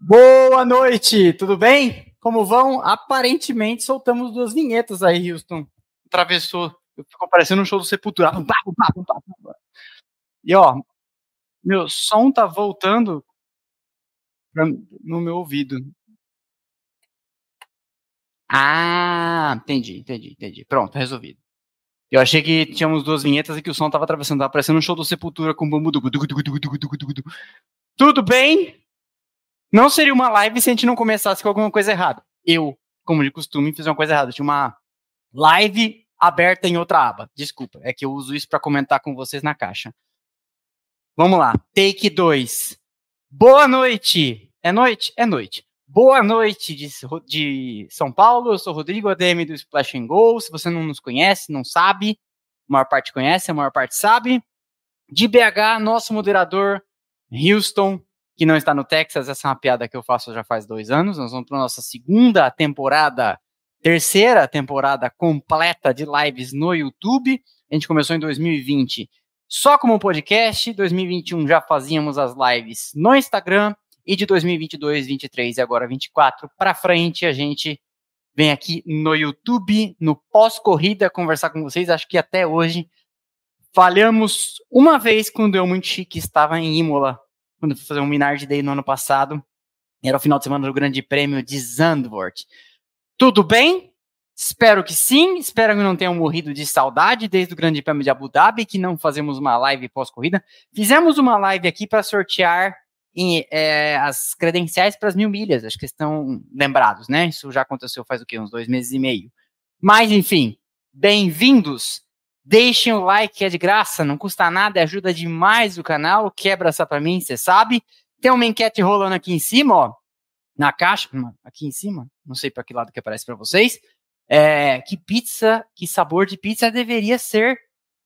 Boa noite, tudo bem? Como vão? Aparentemente soltamos duas vinhetas aí, Houston. Atravessou, ficou parecendo um show do Sepultura. E ó, meu som tá voltando no meu ouvido. Ah, entendi, entendi, entendi. Pronto, resolvido. Eu achei que tínhamos duas vinhetas e que o som tava atravessando, tava parecendo um show do Sepultura com bambu. Tudo bem? Não seria uma live se a gente não começasse com alguma coisa errada. Eu, como de costume, fiz uma coisa errada. tinha uma live aberta em outra aba. Desculpa, é que eu uso isso para comentar com vocês na caixa. Vamos lá, take 2. Boa noite! É noite? É noite. Boa noite de, de São Paulo, eu sou Rodrigo ADM do Splash and Go. Se você não nos conhece, não sabe, a maior parte conhece, a maior parte sabe. De BH, nosso moderador, Houston, que não está no Texas, essa é uma piada que eu faço já faz dois anos. Nós vamos para nossa segunda temporada, terceira temporada completa de lives no YouTube. A gente começou em 2020 só como podcast, 2021 já fazíamos as lives no Instagram e de 2022, 23 e agora 24 para frente, a gente vem aqui no YouTube, no pós-corrida, conversar com vocês. Acho que até hoje falhamos uma vez quando eu muito chique estava em Imola, quando fui fazer um Minard Day no ano passado. Era o final de semana do Grande Prêmio de Zandvoort. Tudo bem? Espero que sim. Espero que não tenham morrido de saudade desde o Grande Prêmio de Abu Dhabi, que não fazemos uma live pós-corrida. Fizemos uma live aqui para sortear em, é, as credenciais para as mil milhas, acho que estão lembrados, né? Isso já aconteceu faz o quê? Uns dois meses e meio. Mas, enfim, bem-vindos. Deixem o like, é de graça, não custa nada, ajuda demais o canal. Quebra essa para mim, você sabe. Tem uma enquete rolando aqui em cima, ó, na caixa, aqui em cima, não sei para que lado que aparece para vocês. É, que pizza, que sabor de pizza deveria ser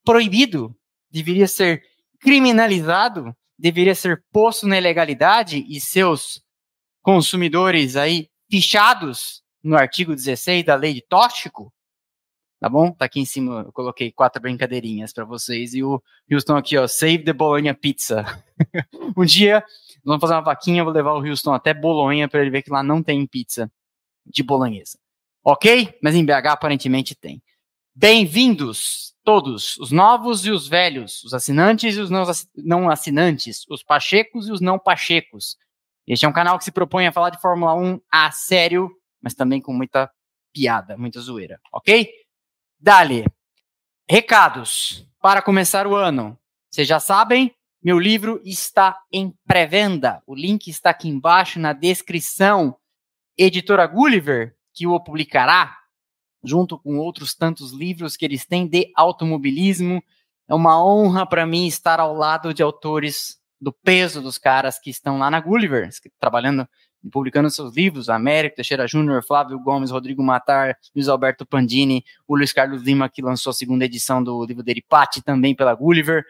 proibido, deveria ser criminalizado deveria ser posto na ilegalidade e seus consumidores aí fichados no artigo 16 da lei de tóxico, tá bom? Tá aqui em cima, eu coloquei quatro brincadeirinhas para vocês e o Houston aqui, ó, save the Bologna Pizza. um dia vamos fazer uma vaquinha, vou levar o Houston até Bolonha para ele ver que lá não tem pizza de bolonhesa. Ok? Mas em BH aparentemente tem. Bem-vindos Todos, os novos e os velhos, os assinantes e os não assinantes, os pachecos e os não pachecos. Este é um canal que se propõe a falar de Fórmula 1 a sério, mas também com muita piada, muita zoeira, ok? Dali. Recados para começar o ano. Vocês já sabem, meu livro está em pré-venda. O link está aqui embaixo na descrição. Editora Gulliver, que o publicará, junto com outros tantos livros que eles têm de automobilismo. É uma honra para mim estar ao lado de autores do peso dos caras que estão lá na Gulliver, trabalhando publicando seus livros, Américo Teixeira Júnior, Flávio Gomes, Rodrigo Matar, Luiz Alberto Pandini, o Luiz Carlos Lima, que lançou a segunda edição do livro dele, Pati, também pela Gulliver.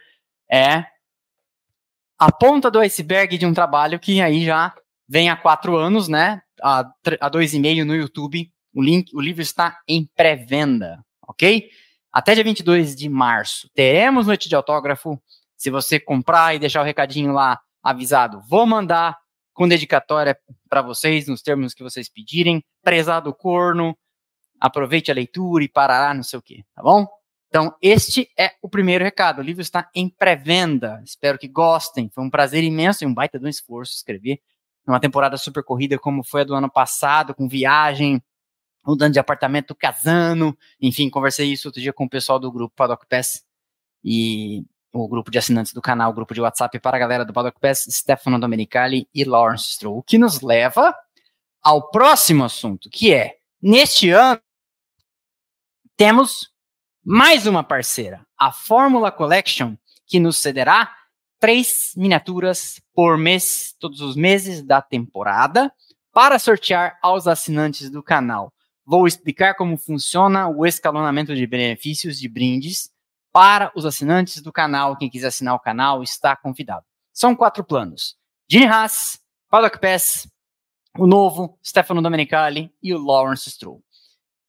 É a ponta do iceberg de um trabalho que aí já vem há quatro anos, né? Há, há dois e meio no YouTube, o link, o livro está em pré-venda, ok? Até dia 22 de março teremos noite de autógrafo. Se você comprar e deixar o recadinho lá avisado, vou mandar com dedicatória para vocês nos termos que vocês pedirem. Prezado corno, aproveite a leitura e parará, não sei o que, tá bom? Então, este é o primeiro recado. O livro está em pré-venda. Espero que gostem. Foi um prazer imenso e um baita de um esforço escrever uma temporada super corrida como foi a do ano passado, com viagem, mudando de apartamento, casando, enfim, conversei isso outro dia com o pessoal do grupo Paddock Pass e o grupo de assinantes do canal, o grupo de WhatsApp para a galera do Paddock Pass, Stefano Domenicali e Lawrence Stroll, o que nos leva ao próximo assunto, que é, neste ano, temos mais uma parceira, a Fórmula Collection, que nos cederá três miniaturas por mês, todos os meses da temporada, para sortear aos assinantes do canal. Vou explicar como funciona o escalonamento de benefícios de brindes para os assinantes do canal. Quem quiser assinar o canal está convidado. São quatro planos: Gene Haas, Paddock Pass, o novo, Stefano Domenicali e o Lawrence Stroll.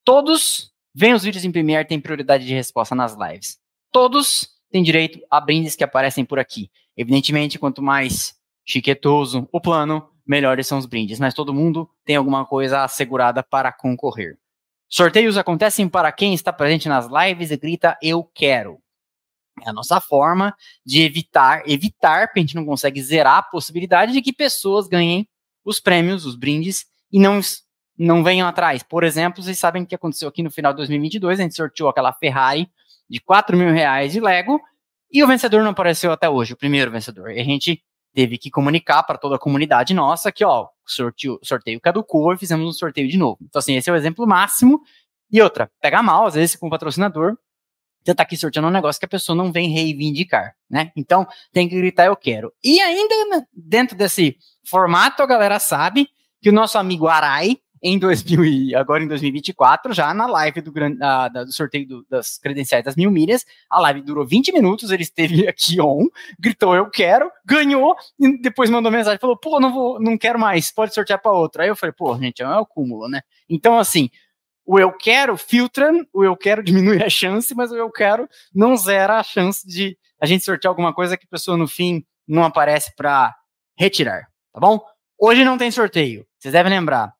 Todos veem os vídeos em Premiere, têm prioridade de resposta nas lives. Todos têm direito a brindes que aparecem por aqui. Evidentemente, quanto mais chiquetoso o plano, melhores são os brindes. Mas todo mundo tem alguma coisa assegurada para concorrer. Sorteios acontecem para quem está presente nas lives e grita eu quero. É a nossa forma de evitar, evitar, porque a gente não consegue zerar a possibilidade de que pessoas ganhem os prêmios, os brindes, e não, não venham atrás. Por exemplo, vocês sabem o que aconteceu aqui no final de 2022, a gente sorteou aquela Ferrari de 4 mil reais de Lego, e o vencedor não apareceu até hoje, o primeiro vencedor. E a gente teve que comunicar para toda a comunidade nossa que, ó, sorteio, sorteio caducou e fizemos um sorteio de novo. Então, assim, esse é o exemplo máximo. E outra, pega mal, às vezes, com o patrocinador, você tá aqui sorteando um negócio que a pessoa não vem reivindicar, né? Então, tem que gritar eu quero. E ainda né, dentro desse formato, a galera sabe que o nosso amigo Arai, em 2000 e agora em 2024, já na live do, uh, do sorteio do, das credenciais das mil milhas, a live durou 20 minutos, ele esteve aqui on, gritou eu quero, ganhou, e depois mandou mensagem, falou, pô, não vou, não quero mais, pode sortear para outra. Aí eu falei, pô, gente, é o cúmulo, né? Então, assim, o eu quero filtra, o eu quero diminui a chance, mas o eu quero não zera a chance de a gente sortear alguma coisa que a pessoa no fim não aparece para retirar, tá bom? Hoje não tem sorteio. Vocês devem lembrar.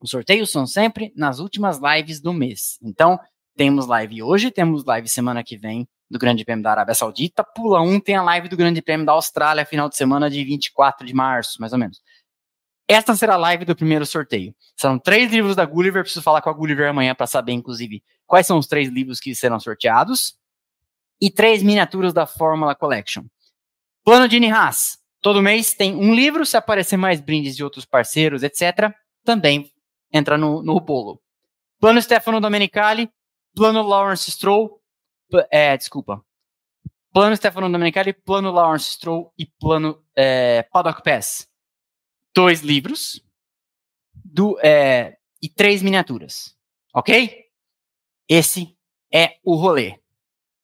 Os sorteios são sempre nas últimas lives do mês. Então, temos live hoje, temos live semana que vem do Grande Prêmio da Arábia Saudita. Pula um, tem a live do Grande Prêmio da Austrália, final de semana de 24 de março, mais ou menos. Esta será a live do primeiro sorteio. São três livros da Gulliver, preciso falar com a Gulliver amanhã para saber, inclusive, quais são os três livros que serão sorteados. E três miniaturas da Fórmula Collection. Plano de Nihas. Todo mês tem um livro, se aparecer mais brindes de outros parceiros, etc., também entra no, no bolo. Plano Stefano Domenicali, plano Lawrence Stroll, é, desculpa. Plano Stefano Domenicali, plano Lawrence Stroll e plano é, Paddock Pass dois livros do, é, e três miniaturas. Ok? Esse é o rolê.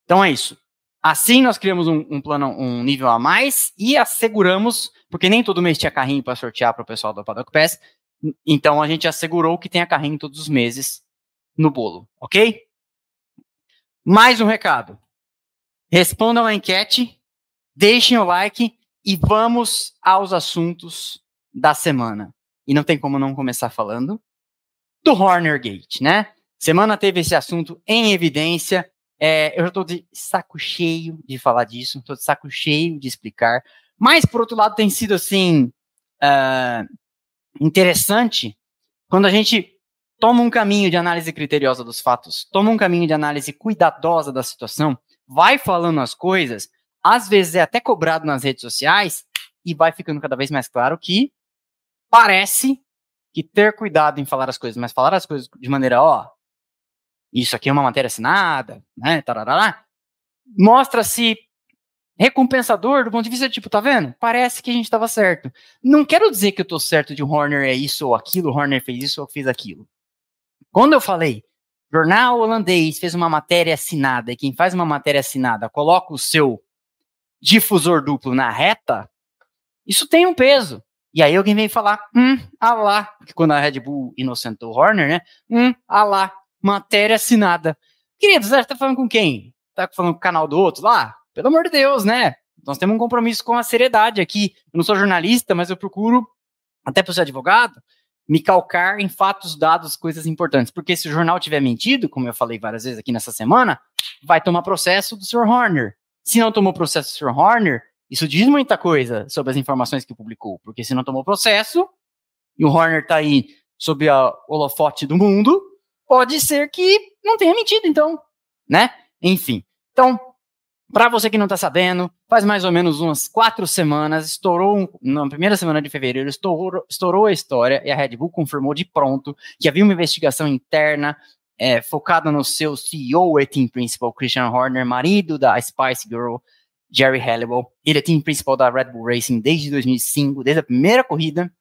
Então é isso. Assim nós criamos um, um, plano, um nível a mais e asseguramos, porque nem todo mês tinha carrinho para sortear para o pessoal do Paddock Pass, então a gente assegurou que tenha carrinho todos os meses no bolo, ok? Mais um recado. Respondam a enquete, deixem o like e vamos aos assuntos da semana. E não tem como não começar falando do Horner Gate, né? Semana teve esse assunto em evidência. É, eu já estou de saco cheio de falar disso, estou de saco cheio de explicar. Mas, por outro lado, tem sido assim uh, interessante quando a gente toma um caminho de análise criteriosa dos fatos, toma um caminho de análise cuidadosa da situação, vai falando as coisas, às vezes é até cobrado nas redes sociais e vai ficando cada vez mais claro que parece que ter cuidado em falar as coisas, mas falar as coisas de maneira, ó, isso aqui é uma matéria assinada, né, tarará, mostra-se recompensador do ponto de vista, tipo, tá vendo? Parece que a gente estava certo. Não quero dizer que eu tô certo de Horner é isso ou aquilo, Horner fez isso ou fez aquilo. Quando eu falei, jornal holandês fez uma matéria assinada, e quem faz uma matéria assinada coloca o seu difusor duplo na reta, isso tem um peso. E aí alguém vem falar, hum, ah lá, porque quando a Red Bull inocentou Horner, né? Hum, ah lá, matéria assinada. Querido, você tá falando com quem? Tá falando com o canal do outro lá? Pelo amor de Deus, né? Nós temos um compromisso com a seriedade aqui. Eu não sou jornalista, mas eu procuro, até para ser advogado, me calcar em fatos, dados, coisas importantes. Porque se o jornal tiver mentido, como eu falei várias vezes aqui nessa semana, vai tomar processo do Sr. Horner. Se não tomou processo do Sr. Horner, isso diz muita coisa sobre as informações que publicou, porque se não tomou processo, e o Horner está aí sob a holofote do mundo, pode ser que não tenha mentido, então, né? Enfim. Então, para você que não está sabendo, faz mais ou menos umas quatro semanas, estourou, na primeira semana de fevereiro, estourou, estourou a história e a Red Bull confirmou de pronto que havia uma investigação interna é, focada no seu CEO e team principal, Christian Horner, marido da Spice Girl, Jerry Halliwell. Ele é team principal da Red Bull Racing desde 2005, desde a primeira corrida.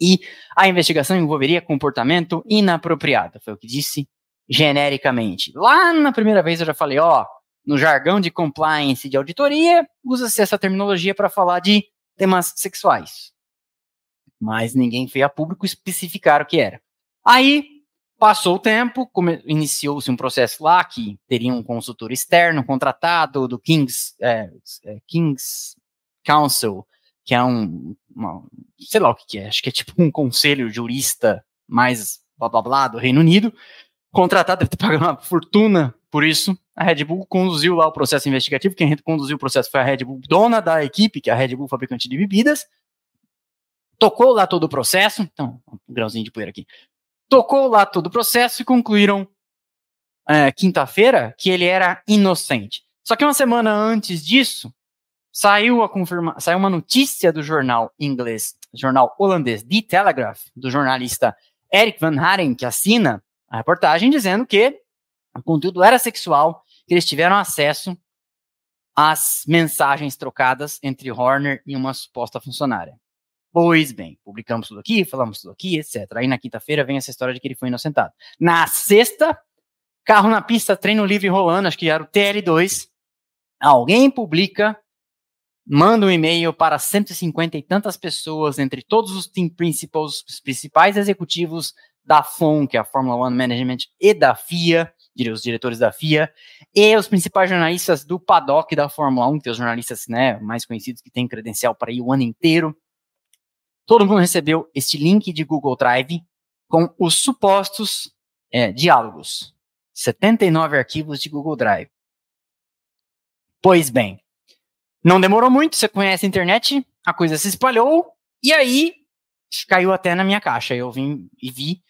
E a investigação envolveria comportamento inapropriado, foi o que disse genericamente. Lá na primeira vez eu já falei, ó, no jargão de compliance de auditoria, usa-se essa terminologia para falar de temas sexuais. Mas ninguém veio a público especificar o que era. Aí Passou o tempo, iniciou-se um processo lá que teria um consultor externo contratado do King's, é, é, King's Council, que é um, uma, sei lá o que, que, é, acho que é tipo um conselho jurista mais blá blá blá do Reino Unido, contratado, deve ter pagado uma fortuna por isso. A Red Bull conduziu lá o processo investigativo, quem conduziu o processo foi a Red Bull, dona da equipe, que é a Red Bull fabricante de bebidas. Tocou lá todo o processo, então, um grãozinho de poeira aqui. Tocou lá todo o processo e concluíram é, quinta-feira que ele era inocente. Só que uma semana antes disso, saiu, a confirma saiu uma notícia do jornal inglês, jornal holandês The Telegraph, do jornalista Eric Van Haren, que assina a reportagem, dizendo que o conteúdo era sexual, que eles tiveram acesso às mensagens trocadas entre Horner e uma suposta funcionária. Pois bem, publicamos tudo aqui, falamos tudo aqui, etc. Aí na quinta-feira vem essa história de que ele foi inocentado. Na sexta, carro na pista, treino livre rolando, acho que era o TL2. Alguém publica, manda um e-mail para 150 e tantas pessoas, entre todos os team principals, os principais executivos da FOM, que é a Fórmula One Management, e da FIA, os diretores da FIA, e os principais jornalistas do paddock da Fórmula 1, que são os jornalistas né, mais conhecidos que têm credencial para ir o ano inteiro. Todo mundo recebeu este link de Google Drive com os supostos é, diálogos. 79 arquivos de Google Drive. Pois bem, não demorou muito, você conhece a internet, a coisa se espalhou, e aí caiu até na minha caixa. Eu vim e vi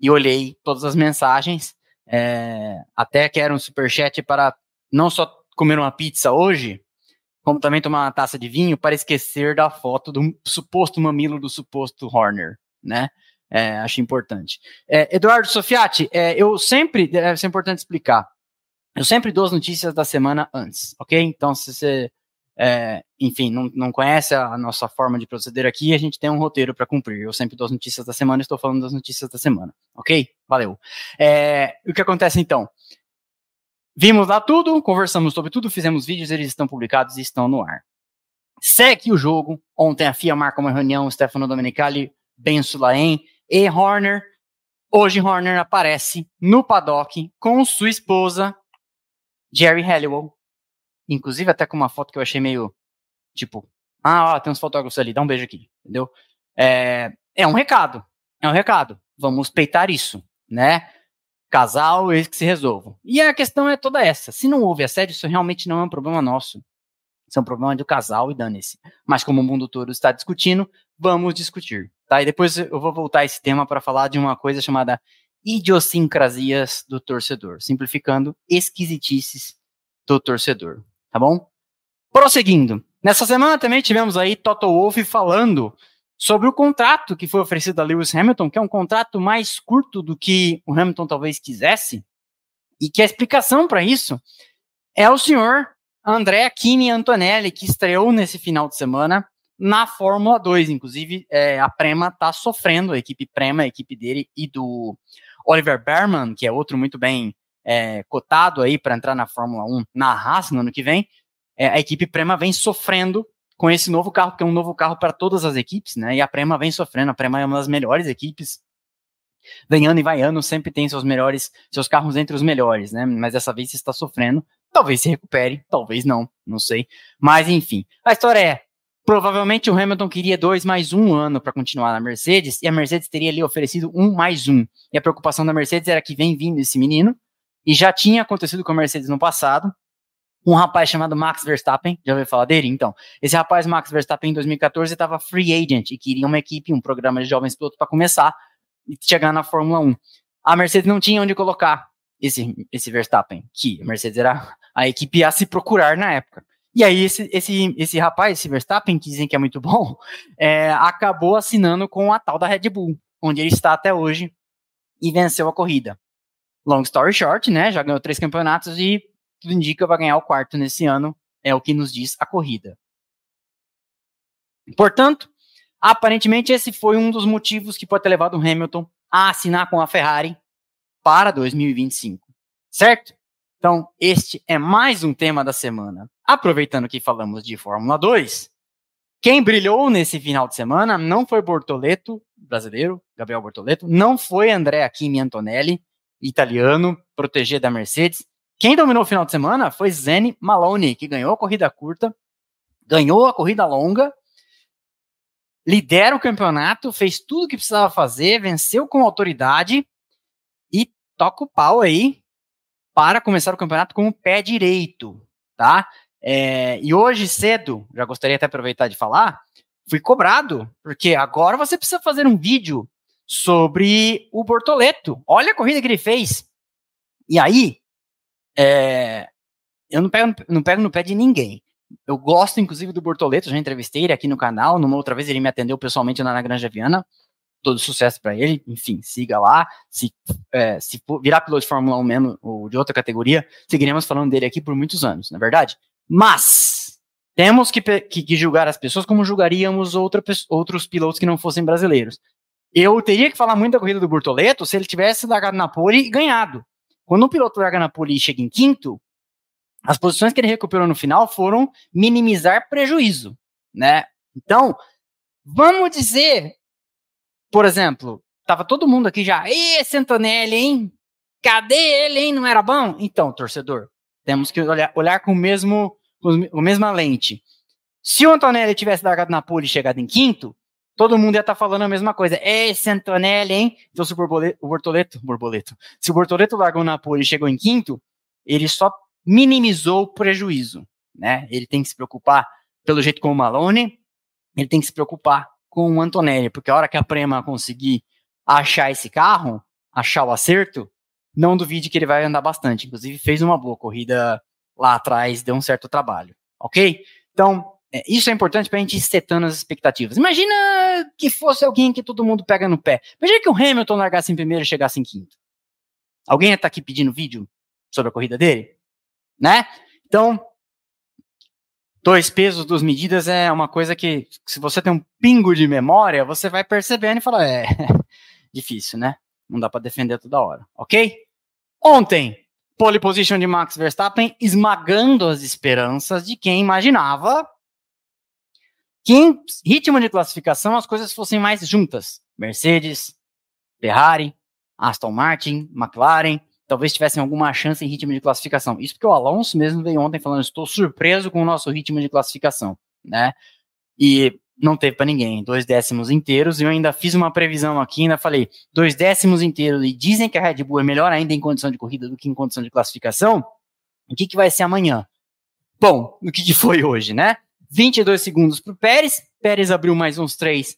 e olhei todas as mensagens, é, até que era um superchat para não só comer uma pizza hoje, como também tomar uma taça de vinho para esquecer da foto do suposto mamilo do suposto Horner, né? É, acho importante. É, Eduardo Sofiati, é, eu sempre, deve ser importante explicar, eu sempre dou as notícias da semana antes, ok? Então, se você é, enfim, não, não conhece a nossa forma de proceder aqui, a gente tem um roteiro para cumprir. Eu sempre dou as notícias da semana, estou falando das notícias da semana, ok? Valeu. É, o que acontece então? Vimos lá tudo, conversamos sobre tudo, fizemos vídeos, eles estão publicados e estão no ar. Segue o jogo. Ontem a FIA marca uma reunião, Stefano Domenicali, Ben Sulaim e Horner. Hoje Horner aparece no paddock com sua esposa, Jerry Halliwell, Inclusive, até com uma foto que eu achei meio, tipo, ah, ó, tem uns fotógrafos ali, dá um beijo aqui, entendeu? É, é um recado, é um recado. Vamos peitar isso, né? Casal, eles que se resolvam. E a questão é toda essa. Se não houve assédio, isso realmente não é um problema nosso. Isso é um problema do casal e dane-se. Mas como o mundo todo está discutindo, vamos discutir. Tá? E depois eu vou voltar a esse tema para falar de uma coisa chamada idiosincrasias do torcedor. Simplificando, esquisitices do torcedor tá bom? Prosseguindo. Nessa semana também tivemos aí Toto Wolff falando sobre o contrato que foi oferecido a Lewis Hamilton, que é um contrato mais curto do que o Hamilton talvez quisesse, e que a explicação para isso é o senhor André Kimi Antonelli, que estreou nesse final de semana na Fórmula 2. Inclusive, é, a Prema está sofrendo, a equipe Prema, a equipe dele e do Oliver Berman, que é outro muito bem é, cotado aí para entrar na Fórmula 1 na Haas no ano que vem, é, a equipe Prema vem sofrendo com esse novo carro, que é um novo carro para todas as equipes, né? E a Prema vem sofrendo, a Prema é uma das melhores equipes. Vem ano e vai ano, sempre tem seus melhores, seus carros entre os melhores, né? Mas dessa vez está sofrendo. Talvez se recupere, talvez não, não sei. Mas enfim, a história é: provavelmente o Hamilton queria dois mais um ano para continuar na Mercedes, e a Mercedes teria ali oferecido um mais um. E a preocupação da Mercedes era que vem vindo esse menino, e já tinha acontecido com a Mercedes no passado. Um rapaz chamado Max Verstappen, já ouviu falar dele? Então, esse rapaz, Max Verstappen, em 2014, estava free agent e queria uma equipe, um programa de jovens pilotos para começar e chegar na Fórmula 1. A Mercedes não tinha onde colocar esse, esse Verstappen, que a Mercedes era a equipe a se procurar na época. E aí, esse, esse, esse rapaz, esse Verstappen, que dizem que é muito bom, é, acabou assinando com a tal da Red Bull, onde ele está até hoje e venceu a corrida long story short, né? Já ganhou três campeonatos e tudo indica vai ganhar o quarto nesse ano, é o que nos diz a corrida. Portanto, aparentemente esse foi um dos motivos que pode ter levado o Hamilton a assinar com a Ferrari para 2025, certo? Então, este é mais um tema da semana. Aproveitando que falamos de Fórmula 2, quem brilhou nesse final de semana não foi Bortoleto, brasileiro, Gabriel Bortoleto, não foi André Kimi Antonelli, italiano, proteger da Mercedes. Quem dominou o final de semana foi Zene Maloney, que ganhou a corrida curta, ganhou a corrida longa lidera o campeonato, fez tudo o que precisava fazer, venceu com autoridade e toca o pau aí para começar o campeonato com o pé direito, tá? É, e hoje cedo, já gostaria até aproveitar de falar, fui cobrado, porque agora você precisa fazer um vídeo sobre o Bortoleto. Olha a corrida que ele fez. E aí, é, eu não pego, não pego no pé de ninguém. Eu gosto, inclusive, do Bortoleto, já entrevistei ele aqui no canal. Numa outra vez ele me atendeu pessoalmente na Granja Viana. Todo sucesso para ele. Enfim, siga lá. Se, é, se virar piloto de Fórmula 1 mesmo, ou de outra categoria, seguiremos falando dele aqui por muitos anos, na é verdade? Mas temos que, que, que, julgar as pessoas como julgaríamos outra, outros pilotos que não fossem brasileiros. Eu teria que falar muito da corrida do Bortoleto se ele tivesse largado na pole e ganhado. Quando um piloto larga na pole e chega em quinto, as posições que ele recuperou no final foram minimizar prejuízo, né? Então, vamos dizer, por exemplo, tava todo mundo aqui já, esse Antonelli, hein? Cadê ele, hein? Não era bom? Então, torcedor, temos que olhar, olhar com o mesmo, com a mesma lente. Se o Antonelli tivesse largado na pole e chegado em quinto, todo mundo ia estar tá falando a mesma coisa. Esse Antonelli, hein? Então, se o, borboleto, o Bortoleto, borboleto, se o Bortoleto largou na pole e chegou em quinto, ele só minimizou o prejuízo, né? Ele tem que se preocupar, pelo jeito com o Malone, ele tem que se preocupar com o Antonelli, porque a hora que a Prema conseguir achar esse carro, achar o acerto, não duvide que ele vai andar bastante. Inclusive, fez uma boa corrida lá atrás, deu um certo trabalho, ok? Então, é, isso é importante para a gente ir setando as expectativas. Imagina que fosse alguém que todo mundo pega no pé. Imagina que o Hamilton largasse em primeiro e chegasse em quinto. Alguém está aqui pedindo vídeo sobre a corrida dele? né? Então, dois pesos, duas medidas é uma coisa que, se você tem um pingo de memória, você vai percebendo e fala, é, difícil, né? Não dá para defender toda hora, ok? Ontem, pole position de Max Verstappen esmagando as esperanças de quem imaginava que em ritmo de classificação as coisas fossem mais juntas. Mercedes, Ferrari, Aston Martin, McLaren, talvez tivessem alguma chance em ritmo de classificação. Isso porque o Alonso mesmo veio ontem falando, estou surpreso com o nosso ritmo de classificação, né? E não teve para ninguém, dois décimos inteiros, e eu ainda fiz uma previsão aqui, ainda falei, dois décimos inteiros, e dizem que a Red Bull é melhor ainda em condição de corrida do que em condição de classificação, o que, que vai ser amanhã? Bom, o que, que foi hoje, né? 22 segundos para o Pérez, Pérez abriu mais uns 3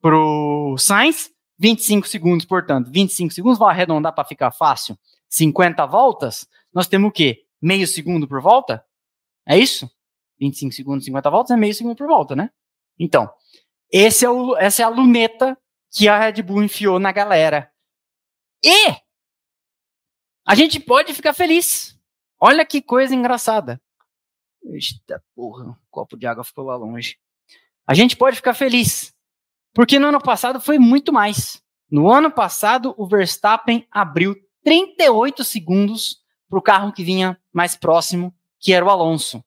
para o Sainz, 25 segundos, portanto, 25 segundos, vou arredondar para ficar fácil, 50 voltas, nós temos o quê? Meio segundo por volta? É isso? 25 segundos, 50 voltas é meio segundo por volta, né? Então, esse é o, essa é a luneta que a Red Bull enfiou na galera. E a gente pode ficar feliz. Olha que coisa engraçada. Eita porra, o copo de água ficou lá longe. A gente pode ficar feliz. Porque no ano passado foi muito mais. No ano passado, o Verstappen abriu 38 segundos para o carro que vinha mais próximo, que era o Alonso.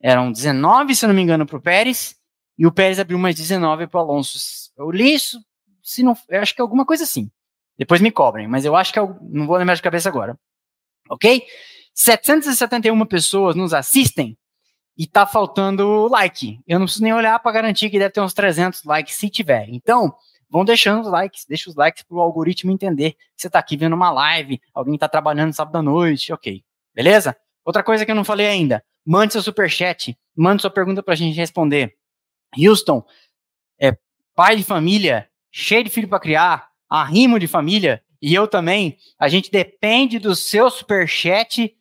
Eram 19, se não me engano, para o Pérez, e o Pérez abriu mais 19 para o Alonso. Eu li isso, se não, eu acho que é alguma coisa assim. Depois me cobrem, mas eu acho que é, não vou lembrar de cabeça agora. Ok? 771 pessoas nos assistem e tá faltando like. Eu não preciso nem olhar para garantir que deve ter uns 300 likes se tiver. Então, vão deixando os likes, deixa os likes para o algoritmo entender que você está aqui vendo uma live, alguém está trabalhando sábado à noite, ok. Beleza? Outra coisa que eu não falei ainda, mande seu superchat, mande sua pergunta para a gente responder. Houston, é pai de família, cheio de filho para criar, arrimo de família, e eu também, a gente depende do seu superchat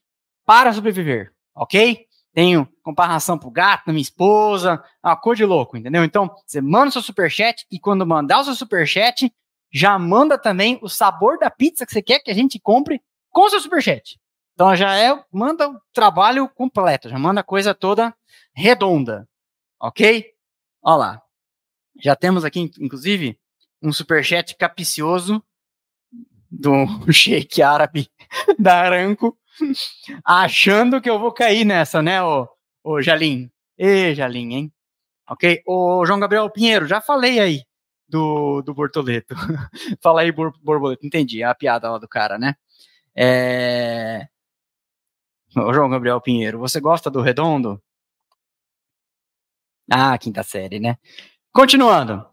para sobreviver, ok? Tenho comparação pro gato, minha esposa, uma cor de louco, entendeu? Então, você manda o seu superchat e quando mandar o seu superchat, já manda também o sabor da pizza que você quer que a gente compre com o seu superchat. Então já é, manda o trabalho completo, já manda a coisa toda redonda, ok? Olha lá. Já temos aqui, inclusive, um superchat capicioso do shake árabe da Aranco, achando que eu vou cair nessa, né, ô, ô Jalim? Ê, Jalim, hein? Ok? Ô, João Gabriel Pinheiro, já falei aí do, do Bortoleto. Fala aí, bor, Borboleto. Entendi, é a piada lá do cara, né? É... Ô, João Gabriel Pinheiro, você gosta do Redondo? Ah, quinta série, né? Continuando.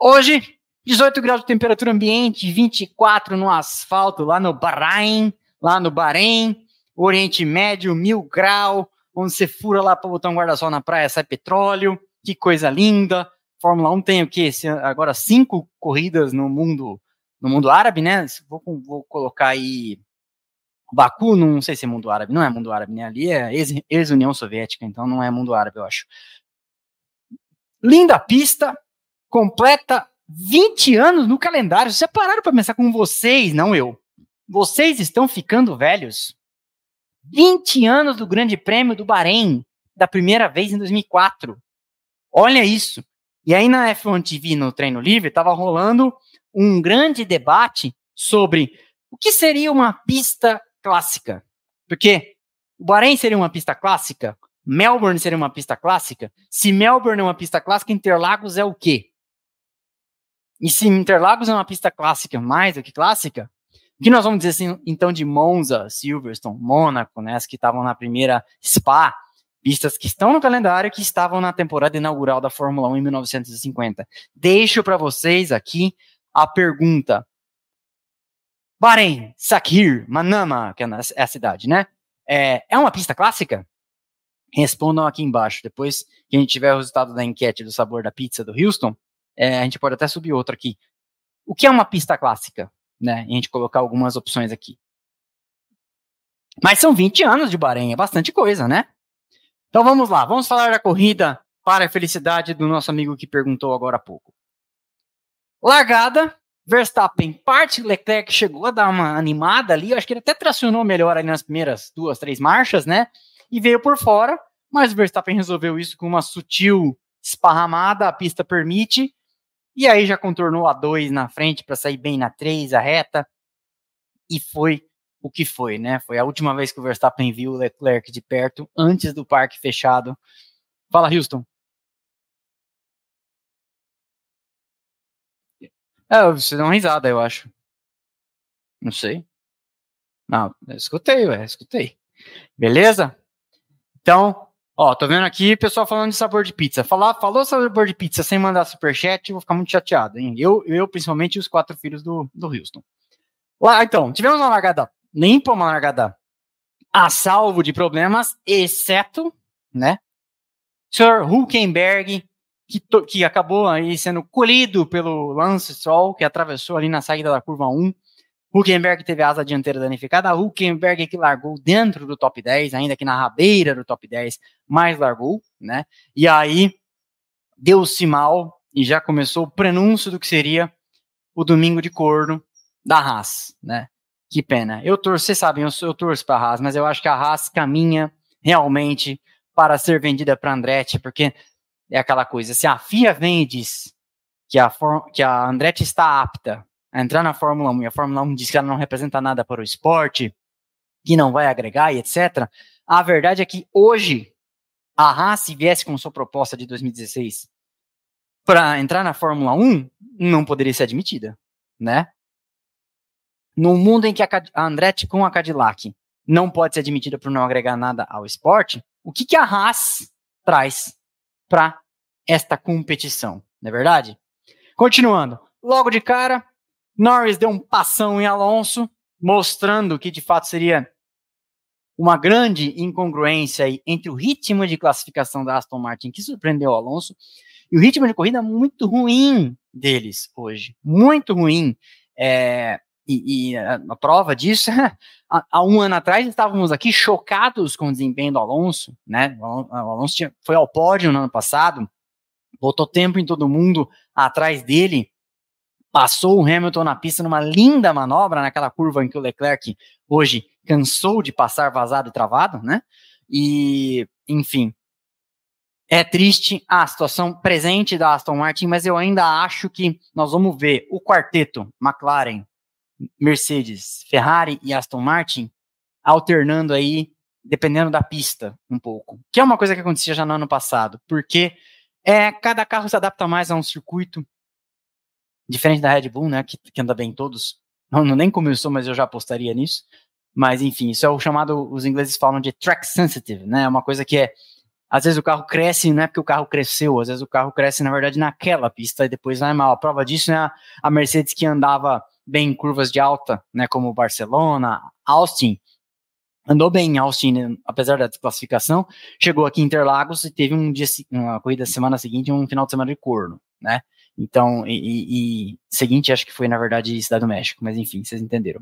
Hoje, 18 graus de temperatura ambiente, 24 no asfalto, lá no Bahrein, lá no Bahrein, Oriente Médio, mil grau, onde você fura lá para botar um guarda-sol na praia, sai petróleo, que coisa linda. Fórmula 1 tem o quê? Agora cinco corridas no mundo no mundo árabe, né? Vou, vou colocar aí Baku, não sei se é mundo árabe, não é mundo árabe, né? Ali é ex-União Soviética, então não é mundo árabe, eu acho. Linda pista, completa 20 anos no calendário. Vocês pararam para pensar com vocês, não eu. Vocês estão ficando velhos. 20 anos do Grande Prêmio do Bahrein, da primeira vez em 2004. Olha isso. E aí na F1 TV, no treino livre, estava rolando um grande debate sobre o que seria uma pista clássica. Porque o Bahrein seria uma pista clássica, Melbourne seria uma pista clássica. Se Melbourne é uma pista clássica, Interlagos é o quê? E se Interlagos é uma pista clássica mais do que clássica, que nós vamos dizer assim, então de Monza, Silverstone, Mônaco, né, as que estavam na primeira Spa, pistas que estão no calendário que estavam na temporada inaugural da Fórmula 1 em 1950. Deixo para vocês aqui a pergunta. Bahrein, Sakhir, Manama, que é, é a cidade, né? É, é uma pista clássica? Respondam aqui embaixo. Depois que a gente tiver o resultado da enquete do sabor da pizza do Houston, é, a gente pode até subir outra aqui. O que é uma pista clássica? Né? E a gente colocar algumas opções aqui. Mas são 20 anos de Bahrein, é bastante coisa, né? Então vamos lá, vamos falar da corrida para a felicidade do nosso amigo que perguntou agora há pouco. Largada, Verstappen parte, Leclerc chegou a dar uma animada ali, acho que ele até tracionou melhor ali nas primeiras duas, três marchas, né? E veio por fora, mas o Verstappen resolveu isso com uma sutil esparramada, a pista permite, e aí já contornou a 2 na frente para sair bem na 3, a reta, e foi o que foi, né? Foi a última vez que o Verstappen viu o Leclerc de perto, antes do parque fechado. Fala, Houston. É, você deu uma risada, eu acho. Não sei. Não, escutei, ué, escutei. Beleza? Então, ó, tô vendo aqui pessoal falando de sabor de pizza. Falar, falou sabor de pizza sem mandar superchat, eu vou ficar muito chateado, hein? Eu, eu principalmente, os quatro filhos do, do Houston. Lá, então, tivemos uma largada limpa, uma largada a salvo de problemas, exceto, né, Sr. Huckenberg, que, que acabou aí sendo colhido pelo Lance Stroll, que atravessou ali na saída da curva 1. Huckenberg teve a asa dianteira danificada. Huckenberg que largou dentro do top 10, ainda que na rabeira do top 10, mas largou, né? E aí deu-se mal e já começou o prenúncio do que seria o domingo de corno da Haas, né? Que pena. Eu torço, vocês sabem, eu, eu torço para a Haas, mas eu acho que a Haas caminha realmente para ser vendida para Andretti, porque é aquela coisa, se a FIA vem e diz que a, que a Andretti está apta a entrar na Fórmula 1 e a Fórmula 1 diz que ela não representa nada para o esporte, que não vai agregar e etc., a verdade é que hoje a Haas, se viesse com sua proposta de 2016 para entrar na Fórmula 1, não poderia ser admitida, né? No mundo em que a Andretti com a Cadillac não pode ser admitida por não agregar nada ao esporte, o que, que a Haas traz para esta competição, não é verdade? Continuando, logo de cara, Norris deu um passão em Alonso, mostrando que de fato seria uma grande incongruência entre o ritmo de classificação da Aston Martin, que surpreendeu o Alonso, e o ritmo de corrida muito ruim deles hoje. Muito ruim. É, e, e a, prova disso, há, há, um ano atrás estávamos aqui chocados com o desempenho do Alonso, né? O Alonso tinha, foi ao pódio no ano passado, botou tempo em todo mundo atrás dele, passou o Hamilton na pista numa linda manobra naquela curva em que o Leclerc hoje cansou de passar vazado e travado, né? E, enfim, é triste a situação presente da Aston Martin, mas eu ainda acho que nós vamos ver o quarteto McLaren, Mercedes, Ferrari e Aston Martin alternando aí, dependendo da pista, um pouco. Que é uma coisa que acontecia já no ano passado, porque é, cada carro se adapta mais a um circuito, diferente da Red Bull, né, que, que anda bem em todos. Não, nem começou, mas eu já apostaria nisso. Mas enfim, isso é o chamado, os ingleses falam de track sensitive, né? É uma coisa que é às vezes o carro cresce, não é porque o carro cresceu, às vezes o carro cresce, na verdade, naquela pista e depois vai mal. A prova disso é a, a Mercedes que andava bem em curvas de alta, né, como Barcelona, Austin, andou bem em Austin, né, apesar da desclassificação, chegou aqui em Interlagos e teve um dia, uma corrida semana seguinte, um final de semana de corno, né? Então, e, e, seguinte, acho que foi na verdade Cidade do México, mas enfim, vocês entenderam.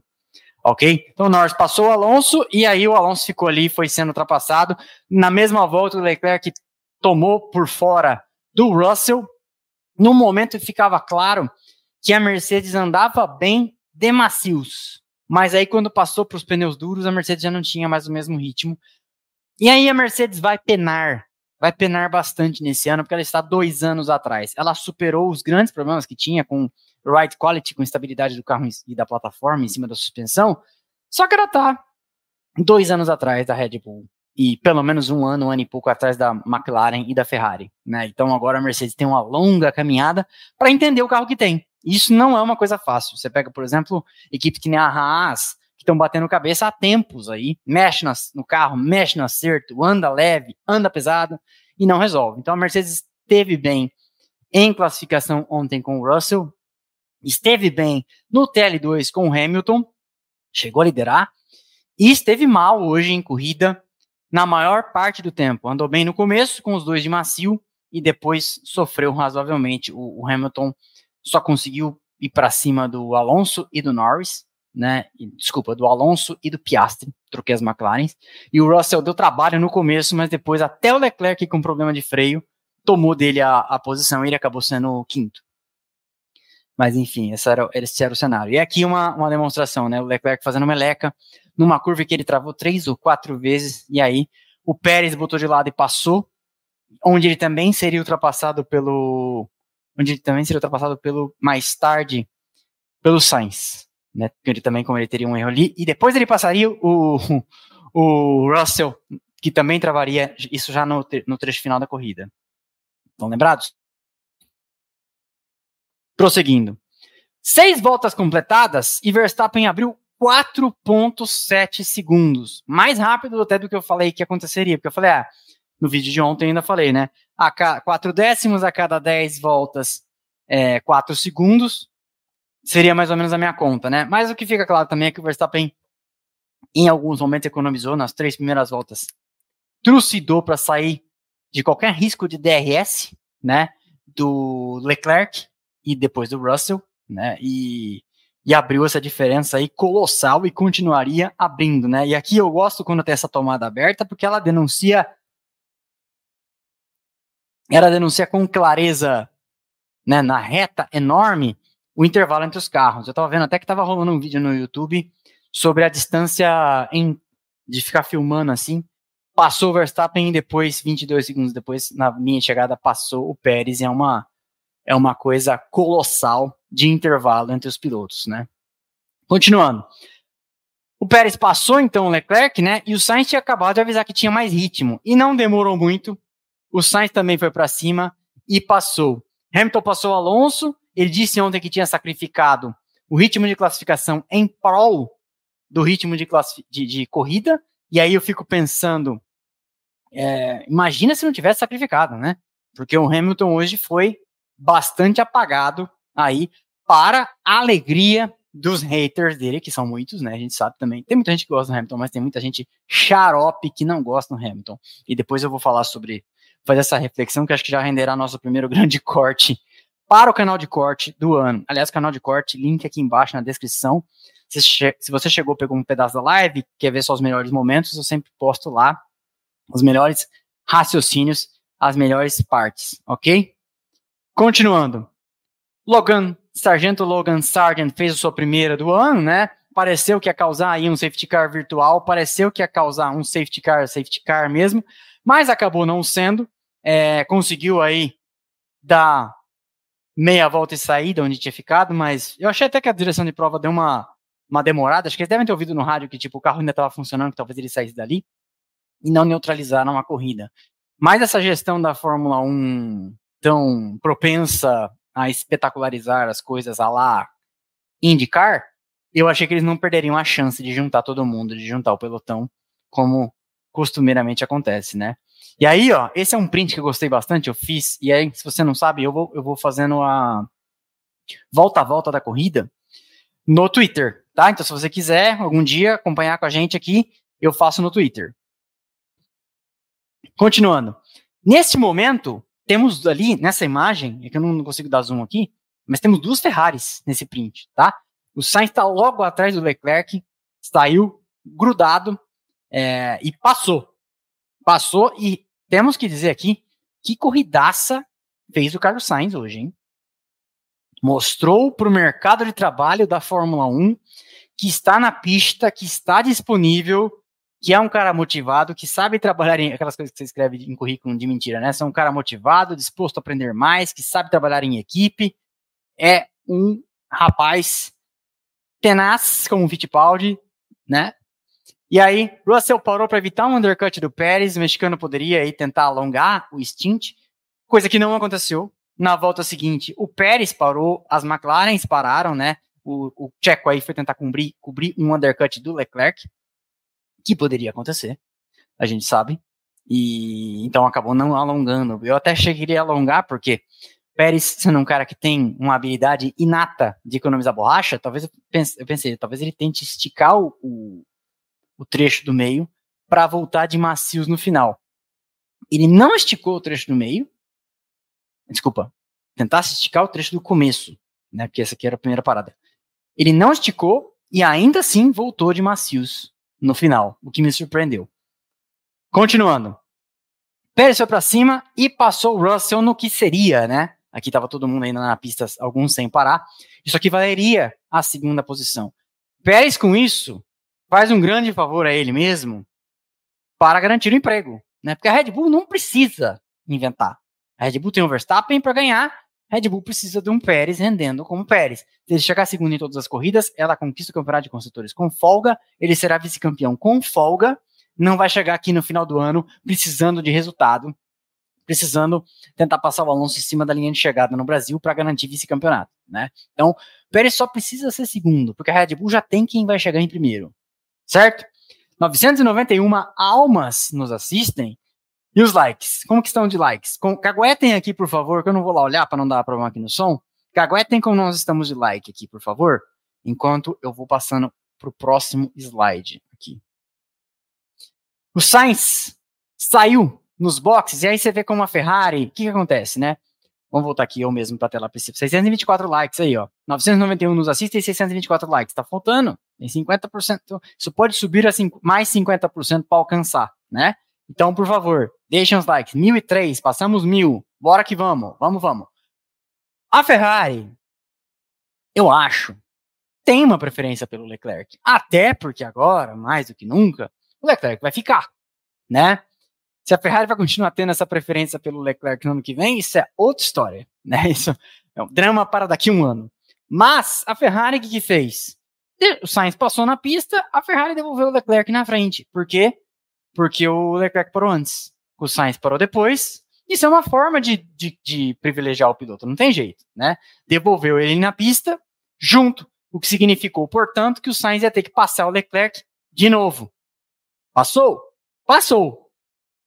Ok? Então o Norris passou o Alonso e aí o Alonso ficou ali, foi sendo ultrapassado. Na mesma volta, o Leclerc tomou por fora do Russell. No momento ficava claro que a Mercedes andava bem de macios. Mas aí, quando passou para os pneus duros, a Mercedes já não tinha mais o mesmo ritmo. E aí a Mercedes vai penar, vai penar bastante nesse ano, porque ela está dois anos atrás. Ela superou os grandes problemas que tinha com ride quality, com estabilidade do carro e da plataforma em cima da suspensão, só que ela está dois anos atrás da Red Bull e pelo menos um ano, um ano e pouco atrás da McLaren e da Ferrari, né? Então agora a Mercedes tem uma longa caminhada para entender o carro que tem. Isso não é uma coisa fácil. Você pega, por exemplo, equipes que nem a Haas, que estão batendo cabeça há tempos aí, mexe no carro, mexe no acerto, anda leve, anda pesado e não resolve. Então a Mercedes esteve bem em classificação ontem com o Russell, esteve bem no TL2 com o Hamilton, chegou a liderar, e esteve mal hoje em corrida na maior parte do tempo. Andou bem no começo com os dois de macio e depois sofreu razoavelmente. O, o Hamilton só conseguiu ir para cima do Alonso e do Norris, né? Desculpa, do Alonso e do Piastri, troquei as McLarens. E o Russell deu trabalho no começo, mas depois até o Leclerc com problema de freio tomou dele a, a posição e ele acabou sendo o quinto. Mas enfim, esse era, esse era o cenário. E aqui uma, uma demonstração, né? O Leclerc fazendo meleca numa curva que ele travou três ou quatro vezes, e aí o Pérez botou de lado e passou, onde ele também seria ultrapassado pelo onde ele também seria ultrapassado pelo, mais tarde, pelo Sainz, né, ele também, teria um erro ali, e depois ele passaria o, o Russell, que também travaria isso já no, no trecho final da corrida. Estão lembrados? Prosseguindo. Seis voltas completadas e Verstappen abriu 4.7 segundos. Mais rápido até do que eu falei que aconteceria, porque eu falei, ah, no vídeo de ontem ainda falei, né? A ca... 4 décimos a cada 10 voltas, é, 4 segundos, seria mais ou menos a minha conta, né? Mas o que fica claro também é que o Verstappen, em alguns momentos, economizou nas três primeiras voltas, trucidou para sair de qualquer risco de DRS, né? Do Leclerc e depois do Russell, né? E, e abriu essa diferença aí colossal e continuaria abrindo, né? E aqui eu gosto quando tem essa tomada aberta, porque ela denuncia ela denuncia com clareza, né, na reta enorme, o intervalo entre os carros. Eu estava vendo até que estava rolando um vídeo no YouTube sobre a distância em, de ficar filmando assim. Passou o Verstappen e depois, 22 segundos depois, na linha de chegada, passou o Pérez. É uma, é uma coisa colossal de intervalo entre os pilotos, né? Continuando. O Pérez passou então o Leclerc, né? E o Sainz tinha acabado de avisar que tinha mais ritmo. E não demorou muito o Sainz também foi para cima e passou. Hamilton passou o Alonso. Ele disse ontem que tinha sacrificado o ritmo de classificação em prol do ritmo de, de, de corrida. E aí eu fico pensando, é, imagina se não tivesse sacrificado, né? Porque o Hamilton hoje foi bastante apagado aí para a alegria dos haters dele, que são muitos, né? A gente sabe também. Tem muita gente que gosta do Hamilton, mas tem muita gente xarope que não gosta do Hamilton. E depois eu vou falar sobre fazer essa reflexão que acho que já renderá nosso primeiro grande corte para o canal de corte do ano. Aliás, canal de corte, link aqui embaixo na descrição. Se, se você chegou, pegou um pedaço da live, quer ver só os melhores momentos, eu sempre posto lá os melhores raciocínios, as melhores partes, ok? Continuando. Logan, Sargento Logan Sargent fez a sua primeira do ano, né? Pareceu que ia causar aí um safety car virtual, pareceu que ia causar um safety car, safety car mesmo, mas acabou não sendo. É, conseguiu aí dar meia volta e saída onde tinha ficado, mas eu achei até que a direção de prova deu uma, uma demorada. Acho que eles devem ter ouvido no rádio que tipo, o carro ainda estava funcionando, que talvez ele saísse dali, e não neutralizaram a corrida. Mas essa gestão da Fórmula 1 tão propensa a espetacularizar as coisas a lá indicar, eu achei que eles não perderiam a chance de juntar todo mundo, de juntar o pelotão, como costumeiramente acontece, né? E aí, ó, esse é um print que eu gostei bastante, eu fiz, e aí, se você não sabe, eu vou, eu vou fazendo a volta a volta da corrida no Twitter, tá? Então, se você quiser algum dia acompanhar com a gente aqui, eu faço no Twitter. Continuando. Nesse momento, temos ali, nessa imagem, é que eu não consigo dar zoom aqui, mas temos duas Ferraris nesse print, tá? O Sainz está logo atrás do Leclerc, saiu grudado é, e passou. Passou e temos que dizer aqui que corridaça fez o Carlos Sainz hoje, hein? Mostrou para o mercado de trabalho da Fórmula 1 que está na pista, que está disponível, que é um cara motivado, que sabe trabalhar em aquelas coisas que você escreve em currículo de mentira, né? São um cara motivado, disposto a aprender mais, que sabe trabalhar em equipe. É um rapaz tenaz como o Fittipaldi, né? E aí, Russell parou para evitar um undercut do Pérez, o mexicano poderia aí tentar alongar o stint, coisa que não aconteceu. Na volta seguinte, o Pérez parou, as McLarens pararam, né? O, o Checo aí foi tentar cobrir, cobrir um undercut do Leclerc, que poderia acontecer, a gente sabe. E então acabou não alongando. Eu até achei que iria alongar, porque Pérez, sendo um cara que tem uma habilidade inata de economizar borracha, talvez eu pensei, eu pensei talvez ele tente esticar o, o o trecho do meio para voltar de macios no final. Ele não esticou o trecho do meio. Desculpa, tentasse esticar o trecho do começo, né? Porque essa aqui era a primeira parada. Ele não esticou e ainda assim voltou de macios no final, o que me surpreendeu. Continuando. Pérez foi para cima e passou o Russell no que seria, né? Aqui estava todo mundo ainda na pista, alguns sem parar. Isso aqui valeria a segunda posição. Pérez, com isso, faz um grande favor a ele mesmo para garantir o emprego, né? Porque a Red Bull não precisa inventar. A Red Bull tem o Verstappen para ganhar, a Red Bull precisa de um Pérez rendendo como Pérez. Se ele chegar segundo em todas as corridas, ela conquista o campeonato de construtores com folga, ele será vice-campeão com folga, não vai chegar aqui no final do ano precisando de resultado, precisando tentar passar o Alonso em cima da linha de chegada no Brasil para garantir vice-campeonato, né? Então, Pérez só precisa ser segundo, porque a Red Bull já tem quem vai chegar em primeiro certo? 991 almas nos assistem. E os likes? Como que estão de likes? Caguetem aqui, por favor, que eu não vou lá olhar para não dar problema aqui no som. Caguetem como nós estamos de like aqui, por favor, enquanto eu vou passando para o próximo slide aqui. O Sainz saiu nos boxes, e aí você vê como a Ferrari, o que, que acontece, né? Vamos voltar aqui eu mesmo para a tela principal. 624 likes aí, ó. 991 nos assistem e 624 likes. Tá faltando. Tem 50%. Isso pode subir mais 50% para alcançar, né? Então, por favor, deixem os likes. 1003, passamos mil. Bora que vamos. Vamos, vamos. A Ferrari, eu acho, tem uma preferência pelo Leclerc. Até porque agora, mais do que nunca, o Leclerc vai ficar, né? Se a Ferrari vai continuar tendo essa preferência pelo Leclerc no ano que vem, isso é outra história, né? Isso é um drama para daqui a um ano. Mas a Ferrari o que, que fez? O Sainz passou na pista, a Ferrari devolveu o Leclerc na frente. Por quê? Porque o Leclerc parou antes. O Sainz parou depois. Isso é uma forma de, de, de privilegiar o piloto, não tem jeito, né? Devolveu ele na pista junto, o que significou, portanto, que o Sainz ia ter que passar o Leclerc de novo. Passou? Passou.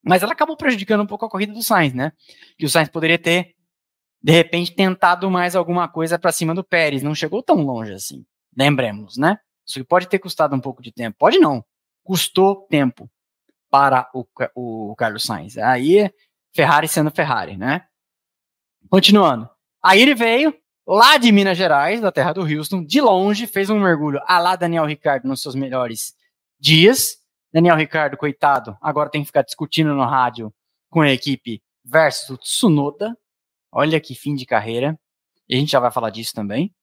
Mas ela acabou prejudicando um pouco a corrida do Sainz, né? Que o Sainz poderia ter, de repente, tentado mais alguma coisa para cima do Pérez. Não chegou tão longe assim. Lembremos, né? Isso pode ter custado um pouco de tempo. Pode não. Custou tempo para o, o Carlos Sainz. Aí, Ferrari sendo Ferrari, né? Continuando. Aí ele veio lá de Minas Gerais, da terra do Houston, de longe, fez um mergulho a lá Daniel Ricciardo nos seus melhores dias Daniel Ricardo, coitado, agora tem que ficar discutindo no rádio com a equipe versus o Tsunoda. Olha que fim de carreira. E a gente já vai falar disso também,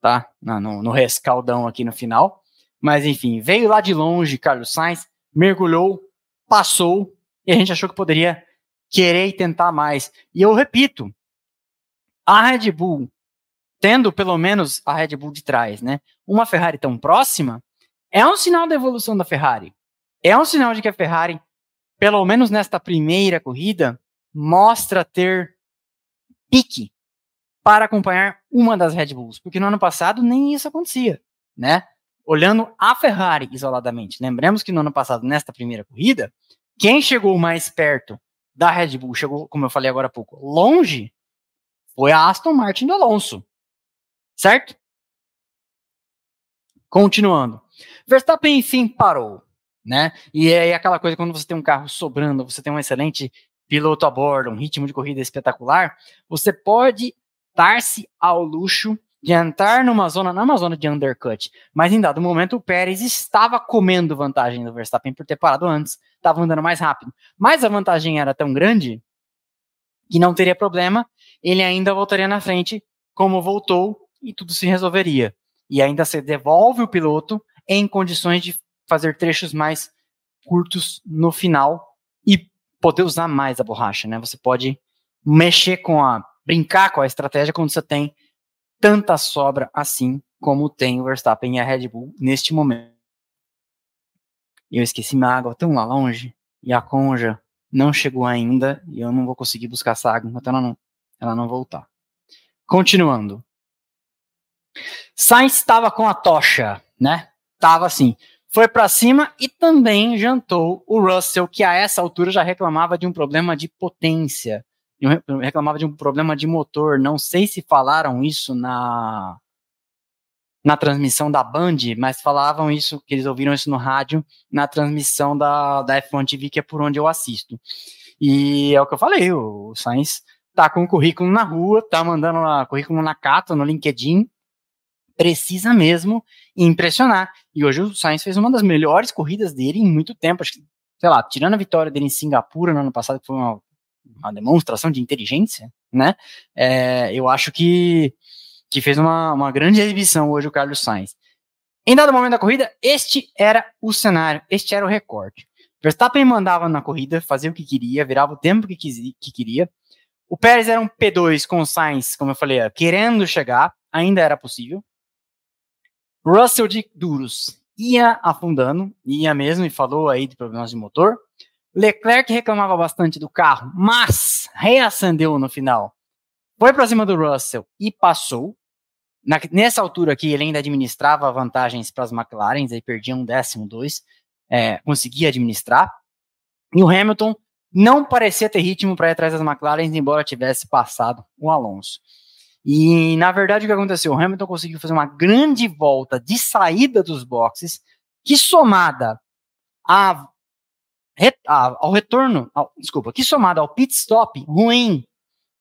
tá? No, no rescaldão aqui no final. Mas enfim, veio lá de longe Carlos Sainz, mergulhou, passou, e a gente achou que poderia querer e tentar mais. E eu repito, a Red Bull, tendo pelo menos a Red Bull de trás, né? Uma Ferrari tão próxima, é um sinal da evolução da Ferrari é um sinal de que a Ferrari, pelo menos nesta primeira corrida, mostra ter pique para acompanhar uma das Red Bulls, porque no ano passado nem isso acontecia, né? Olhando a Ferrari isoladamente, lembremos que no ano passado, nesta primeira corrida, quem chegou mais perto da Red Bull chegou, como eu falei agora há pouco, longe, foi a Aston Martin do Alonso. Certo? Continuando. Verstappen, enfim, parou. Né? E é aquela coisa quando você tem um carro sobrando, você tem um excelente piloto a bordo, um ritmo de corrida espetacular, você pode dar-se ao luxo de entrar numa zona, não é uma zona de undercut, mas em dado momento o Pérez estava comendo vantagem do Verstappen por ter parado antes, estava andando mais rápido. Mas a vantagem era tão grande que não teria problema, ele ainda voltaria na frente, como voltou, e tudo se resolveria. E ainda se devolve o piloto em condições de fazer trechos mais curtos no final e poder usar mais a borracha, né? Você pode mexer com a brincar com a estratégia quando você tem tanta sobra assim como tem o Verstappen e a Red Bull neste momento. Eu esqueci minha água tão lá longe e a conja não chegou ainda e eu não vou conseguir buscar essa água enquanto ela não, ela não voltar. Continuando. Sainz estava com a tocha, né? Tava assim. Foi para cima e também jantou o Russell, que a essa altura já reclamava de um problema de potência reclamava de um problema de motor. Não sei se falaram isso na na transmissão da Band, mas falavam isso, que eles ouviram isso no rádio, na transmissão da, da F1 TV, que é por onde eu assisto. E é o que eu falei, o Sainz tá com o currículo na rua, tá mandando o currículo na Cato, no LinkedIn, precisa mesmo impressionar. E hoje o Sainz fez uma das melhores corridas dele em muito tempo, acho que, sei lá, tirando a vitória dele em Singapura no ano passado, que foi uma uma demonstração de inteligência, né? É, eu acho que, que fez uma, uma grande exibição hoje o Carlos Sainz. Em dado momento da corrida, este era o cenário, este era o recorde. Verstappen mandava na corrida, fazia o que queria, virava o tempo que, quis, que queria. O Pérez era um P2 com o Sainz, como eu falei, querendo chegar, ainda era possível. Russell de duros ia afundando, ia mesmo, e falou aí de problemas de motor. Leclerc reclamava bastante do carro, mas reacendeu no final. Foi para cima do Russell e passou. Na, nessa altura aqui, ele ainda administrava vantagens para as McLaren, aí perdia um décimo, dois, é, conseguia administrar. E o Hamilton não parecia ter ritmo para ir atrás das McLaren, embora tivesse passado o Alonso. E, na verdade, o que aconteceu? O Hamilton conseguiu fazer uma grande volta de saída dos boxes, que somada a ao retorno, ao, desculpa, que somado ao pit stop ruim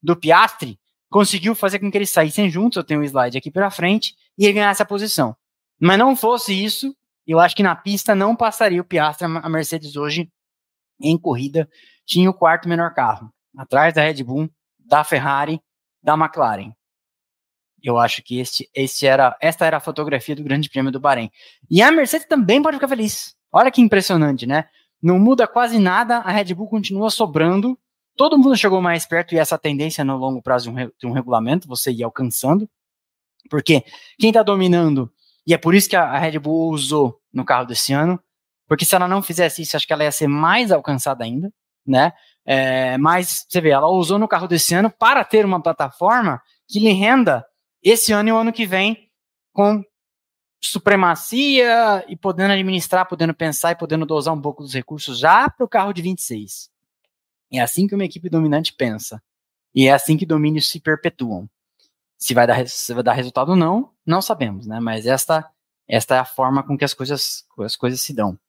do Piastri, conseguiu fazer com que eles saíssem juntos, eu tenho um slide aqui para frente, e ele ganhasse a posição. Mas não fosse isso, eu acho que na pista não passaria o Piastri, a Mercedes hoje, em corrida, tinha o quarto menor carro, atrás da Red Bull, da Ferrari, da McLaren. Eu acho que este, este era, esta era a fotografia do Grande Prêmio do Bahrein. E a Mercedes também pode ficar feliz. Olha que impressionante, né? Não muda quase nada, a Red Bull continua sobrando. Todo mundo chegou mais perto e essa tendência no longo prazo de um, de um regulamento, você ir alcançando. Porque quem está dominando, e é por isso que a, a Red Bull usou no carro desse ano, porque se ela não fizesse isso, acho que ela ia ser mais alcançada ainda, né? É, mas você vê, ela usou no carro desse ano para ter uma plataforma que lhe renda esse ano e o ano que vem com supremacia e podendo administrar, podendo pensar e podendo dosar um pouco dos recursos já para o carro de 26. É assim que uma equipe dominante pensa. E é assim que domínios se perpetuam. Se vai dar, se vai dar resultado ou não, não sabemos, né? Mas esta, esta é a forma com que as coisas, as coisas se dão.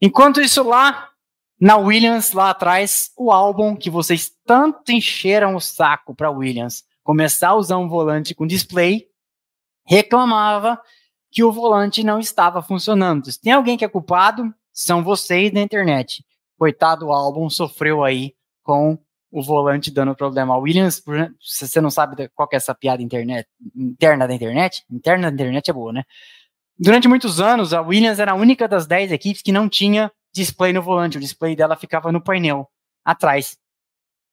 Enquanto isso lá, na Williams, lá atrás, o álbum que vocês tanto encheram o saco para Williams começar a usar um volante com display, reclamava que o volante não estava funcionando. Se tem alguém que é culpado, são vocês na internet. Coitado, o álbum sofreu aí com o volante dando problema. Williams, se você não sabe qual é essa piada internet, interna da internet, interna da internet é boa, né? Durante muitos anos, a Williams era a única das 10 equipes que não tinha display no volante. O display dela ficava no painel, atrás.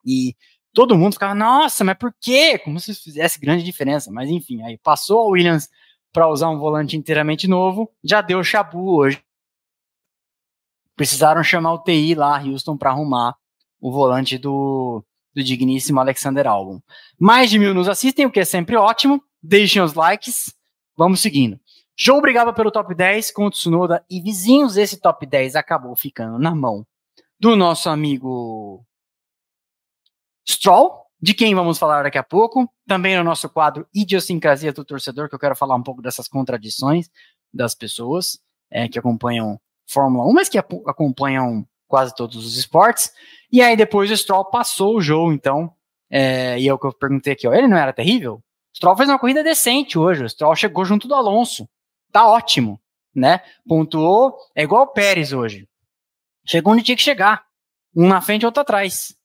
E todo mundo ficava, nossa, mas por quê? Como se fizesse grande diferença. Mas enfim, aí passou a Williams para usar um volante inteiramente novo, já deu chabu hoje. Precisaram chamar o TI lá, Houston, para arrumar o volante do, do digníssimo Alexander Albon. Mais de mil nos assistem, o que é sempre ótimo. Deixem os likes. Vamos seguindo. Joe brigava pelo top 10 com o Tsunoda e vizinhos. Esse top 10 acabou ficando na mão do nosso amigo Stroll, de quem vamos falar daqui a pouco, também no nosso quadro Idiosincrasia do Torcedor, que eu quero falar um pouco dessas contradições das pessoas é, que acompanham Fórmula 1, mas que acompanham quase todos os esportes. E aí depois o Stroll passou o jogo, então, é, e é o que eu perguntei aqui, ó, ele não era terrível? O Stroll fez uma corrida decente hoje, o Stroll chegou junto do Alonso, tá ótimo, né? Pontuou, é igual o Pérez hoje. Chegou onde tinha que chegar, um na frente outro atrás.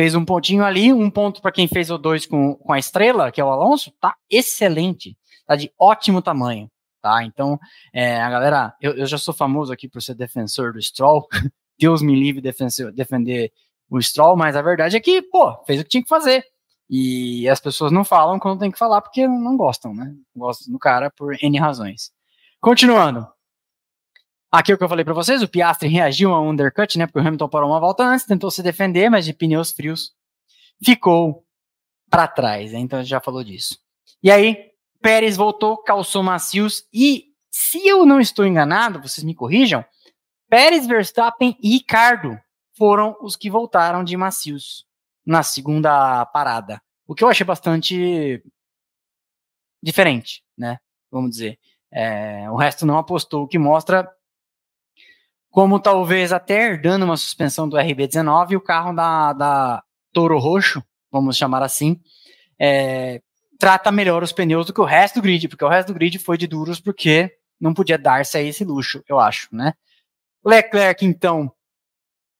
Fez um pontinho ali, um ponto para quem fez o dois com, com a estrela, que é o Alonso, tá excelente, tá de ótimo tamanho tá? Então, é, a galera, eu, eu, já sou famoso aqui por ser defensor do Stroll, Deus me livre defensor, defender o Stroll, mas a verdade é que, pô, fez o que tinha que fazer. E as pessoas não falam quando tem que falar porque não gostam, né? Gostam do cara por N razões. Continuando. Aqui é o que eu falei para vocês, o Piastri reagiu a um undercut, né? Porque o Hamilton parou uma volta antes, tentou se defender, mas de pneus frios ficou para trás. Né? Então a gente já falou disso. E aí, Pérez voltou, calçou macios e, se eu não estou enganado, vocês me corrijam, Pérez, Verstappen e Ricardo foram os que voltaram de macios na segunda parada. O que eu achei bastante diferente, né? Vamos dizer. É, o resto não apostou, o que mostra como talvez até dando uma suspensão do RB19, o carro da, da Toro Roxo, vamos chamar assim, é, trata melhor os pneus do que o resto do grid, porque o resto do grid foi de duros porque não podia dar-se a esse luxo, eu acho, né? Leclerc, então,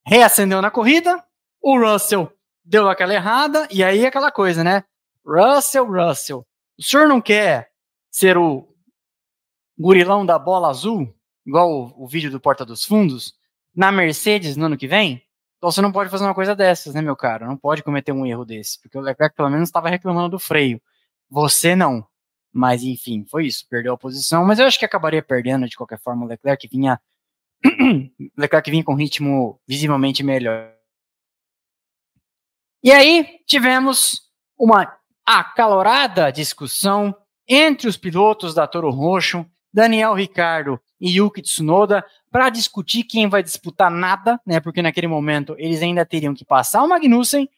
reacendeu na corrida, o Russell deu aquela errada, e aí aquela coisa, né? Russell, Russell, o senhor não quer ser o gurilão da bola azul, igual o, o vídeo do Porta dos Fundos, na Mercedes no ano que vem? Então você não pode fazer uma coisa dessas, né, meu caro? Não pode cometer um erro desse, porque o Leclerc pelo menos estava reclamando do freio. Você não. Mas enfim, foi isso. Perdeu a posição, mas eu acho que acabaria perdendo de qualquer forma. O Leclerc vinha. Leclerc vinha com ritmo visivelmente melhor. E aí tivemos uma acalorada discussão entre os pilotos da Toro Roxo, Daniel Ricardo e Yuki Tsunoda, para discutir quem vai disputar nada, né? Porque naquele momento eles ainda teriam que passar o Magnussen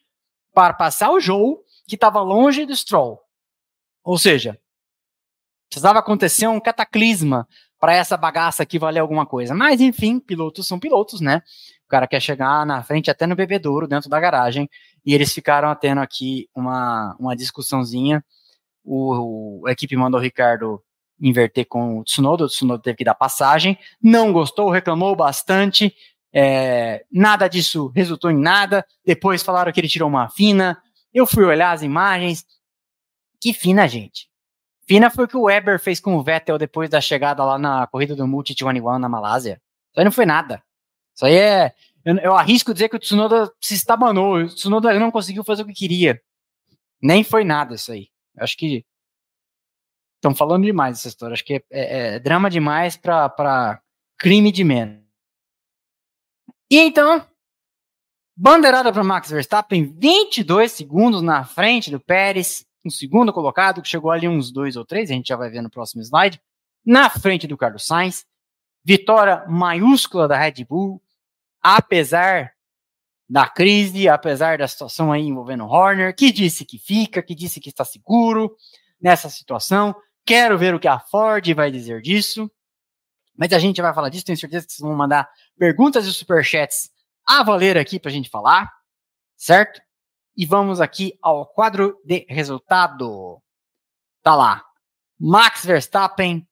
para passar o Joe, que estava longe do Stroll. Ou seja, precisava acontecer um cataclisma para essa bagaça aqui valer alguma coisa. Mas, enfim, pilotos são pilotos, né? O cara quer chegar na frente até no bebedouro, dentro da garagem, e eles ficaram tendo aqui uma, uma discussão,zinha. O, o, a equipe mandou o Ricardo inverter com o Tsunoda, o Tsunoda teve que dar passagem, não gostou, reclamou bastante, é, nada disso resultou em nada, depois falaram que ele tirou uma fina, eu fui olhar as imagens, que fina, gente. Fina foi o que o Weber fez com o Vettel depois da chegada lá na corrida do Multi 21 na Malásia. Isso aí não foi nada. Isso aí é. Eu, eu arrisco dizer que o Tsunoda se estabanou. O Tsunoda não conseguiu fazer o que queria. Nem foi nada isso aí. Eu acho que. Estão falando demais essa história. Acho que é, é, é drama demais para crime de menos. E então, bandeirada para Max Verstappen, 22 segundos na frente do Pérez um segundo colocado, que chegou ali uns dois ou três, a gente já vai ver no próximo slide, na frente do Carlos Sainz. Vitória maiúscula da Red Bull, apesar da crise, apesar da situação aí envolvendo Horner, que disse que fica, que disse que está seguro nessa situação. Quero ver o que a Ford vai dizer disso. Mas a gente vai falar disso, tenho certeza que vocês vão mandar perguntas e superchats a valer aqui para a gente falar, certo? E vamos aqui ao quadro de resultado. Tá lá. Max Verstappen,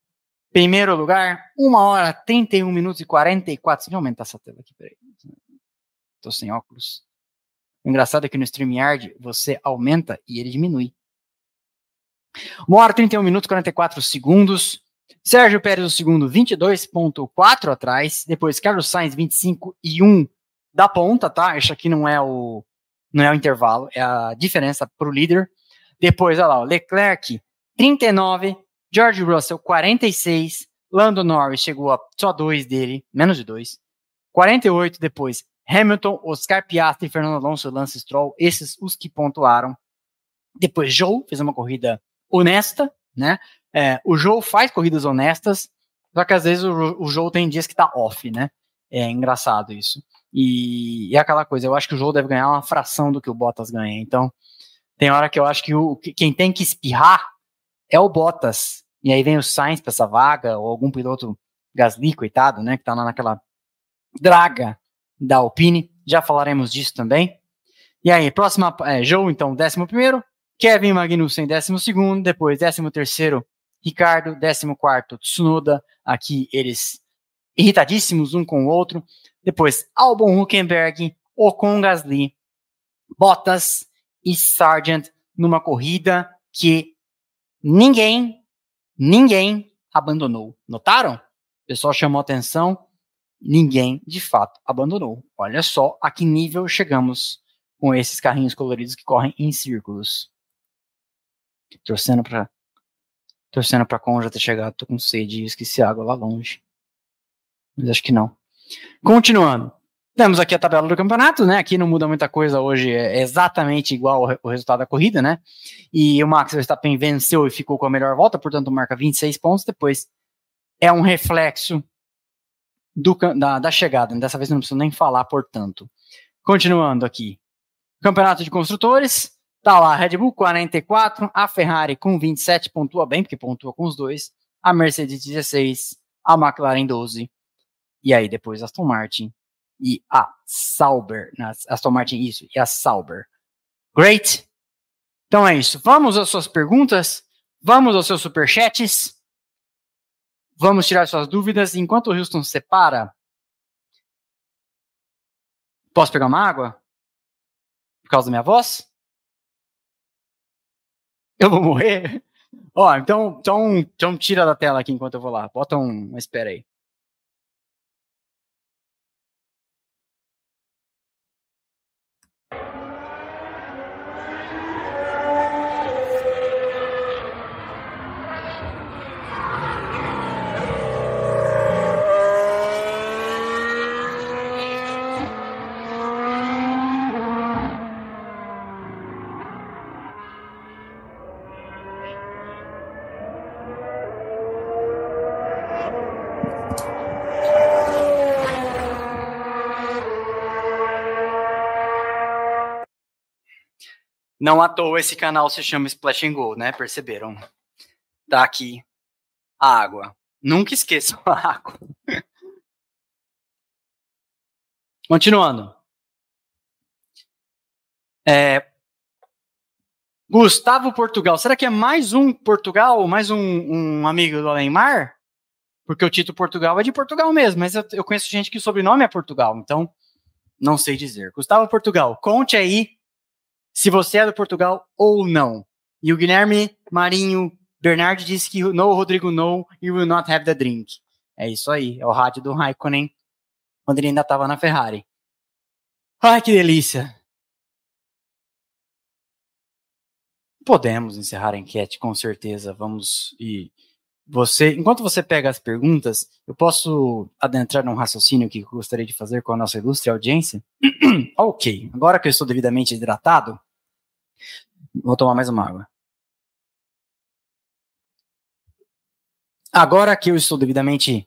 primeiro lugar, 1 hora 31 minutos e 44. Deixa eu aumentar essa tela aqui, peraí. Tô sem óculos. O engraçado é que no StreamYard você aumenta e ele diminui. 1 hora 31 minutos e 44 segundos. Sérgio Pérez, o segundo, 22,4 atrás. Depois Carlos Sainz, 25 e 1 da ponta, tá? Este aqui não é o não é o intervalo, é a diferença para o líder. Depois, olha lá, Leclerc, 39, George Russell, 46, Lando Norris chegou a só dois dele, menos de dois. 48 depois, Hamilton, Oscar Piastri, Fernando Alonso, Lance Stroll, esses os que pontuaram. Depois, Joe fez uma corrida honesta, né? É, o Joe faz corridas honestas, só que às vezes o, o Joe tem dias que tá off, né? É engraçado isso. E, é aquela coisa, eu acho que o jogo deve ganhar uma fração do que o Bottas ganha. Então, tem hora que eu acho que o, quem tem que espirrar é o Bottas. E aí vem o Sainz para essa vaga, ou algum piloto Gasly, coitado, né, que tá lá naquela draga da Alpine. Já falaremos disso também. E aí, próxima, é, Joe, então, 11 Kevin Magnussen, 12 depois 13 Ricardo, 14 Tsunoda, aqui eles irritadíssimos um com o outro. Depois, Albon Huckenberg, Ocon Gasly, Bottas e Sargent numa corrida que ninguém, ninguém abandonou. Notaram? O pessoal chamou atenção, ninguém de fato abandonou. Olha só a que nível chegamos com esses carrinhos coloridos que correm em círculos. Torcendo para torcendo para Conja ter chegado, tô com sede e esqueci a água lá longe. Mas acho que não. Continuando. Temos aqui a tabela do campeonato, né? Aqui não muda muita coisa hoje, é exatamente igual o resultado da corrida, né? E o Max Verstappen venceu e ficou com a melhor volta, portanto marca 26 pontos. Depois é um reflexo do, da, da chegada. Dessa vez não preciso nem falar, portanto. Continuando aqui. Campeonato de construtores. Tá lá, Red Bull 44, a Ferrari com 27 pontua bem, porque pontua com os dois. A Mercedes 16, a McLaren 12 e aí depois Aston Martin e a Sauber, Aston Martin isso, e a Sauber. Great! Então é isso. Vamos às suas perguntas, vamos aos seus superchats, vamos tirar suas dúvidas. Enquanto o Houston separa, posso pegar uma água? Por causa da minha voz? Eu vou morrer? Ó, então, então, então tira da tela aqui enquanto eu vou lá. Bota um, espera aí. Não à toa esse canal se chama Splash and Go, né? Perceberam? Tá aqui a água. Nunca esqueçam a água. Continuando. É, Gustavo Portugal. Será que é mais um Portugal? Mais um, um amigo do Alemar? Porque o Tito Portugal é de Portugal mesmo, mas eu, eu conheço gente que o sobrenome é Portugal, então não sei dizer. Gustavo Portugal, conte aí se você é do Portugal ou não. E o Guilherme Marinho Bernardi disse que no, Rodrigo, no, you will not have the drink. É isso aí, é o rádio do Raikkonen, quando ele ainda estava na Ferrari. Ai, que delícia! Podemos encerrar a enquete, com certeza. Vamos e você, enquanto você pega as perguntas, eu posso adentrar num raciocínio que gostaria de fazer com a nossa ilustre audiência? ok, agora que eu estou devidamente hidratado, vou tomar mais uma água. Agora que eu estou devidamente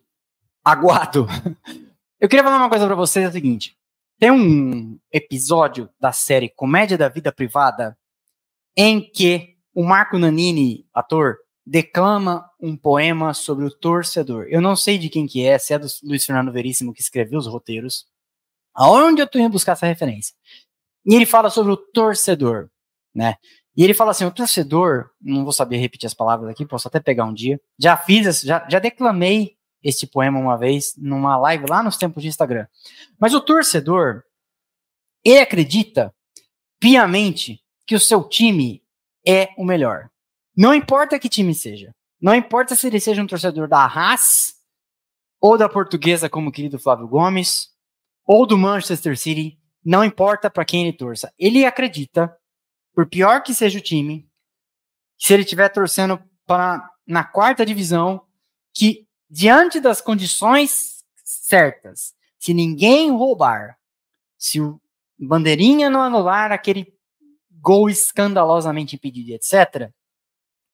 aguado, eu queria falar uma coisa para vocês, é o seguinte. Tem um episódio da série Comédia da Vida Privada em que o Marco Nanini, ator, declama um poema sobre o torcedor. Eu não sei de quem que é, se é do Luiz Fernando Veríssimo que escreveu os roteiros. Aonde eu tô indo buscar essa referência? E ele fala sobre o torcedor, né? E ele fala assim, o torcedor, não vou saber repetir as palavras aqui, posso até pegar um dia. Já fiz, já, já declamei este poema uma vez numa live lá nos tempos de Instagram. Mas o torcedor, ele acredita piamente que o seu time é o melhor. Não importa que time seja. Não importa se ele seja um torcedor da Haas, ou da Portuguesa, como o querido Flávio Gomes, ou do Manchester City. Não importa para quem ele torça. Ele acredita, por pior que seja o time, se ele estiver torcendo para na quarta divisão, que diante das condições certas, se ninguém roubar, se o bandeirinha não anular aquele gol escandalosamente impedido, etc.,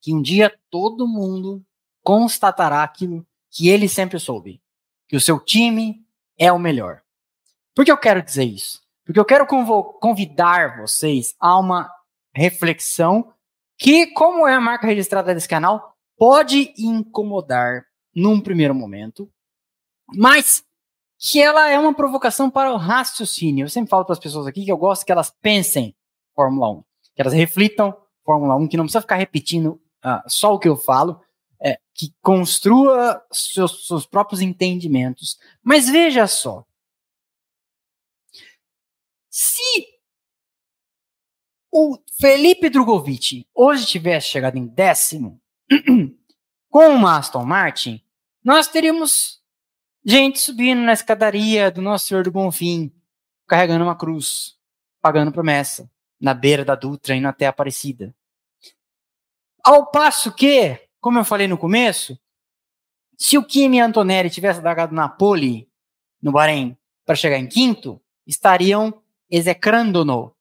que um dia todo mundo constatará aquilo que ele sempre soube, que o seu time é o melhor. Por que eu quero dizer isso? Porque eu quero convidar vocês a uma reflexão que, como é a marca registrada desse canal, pode incomodar num primeiro momento, mas que ela é uma provocação para o raciocínio. Eu sempre falo para as pessoas aqui que eu gosto que elas pensem Fórmula 1, que elas reflitam Fórmula 1, que não precisa ficar repetindo uh, só o que eu falo, é, que construa seus, seus próprios entendimentos. Mas veja só, se o Felipe Drogovic hoje tivesse chegado em décimo com o Aston Martin, nós teríamos gente subindo na escadaria do Nosso Senhor do Bonfim, carregando uma cruz, pagando promessa, na beira da Dutra, indo até Aparecida. Ao passo que, como eu falei no começo, se o Kimi Antonelli tivesse largado na pole no Bahrein para chegar em quinto, estariam execrando-no.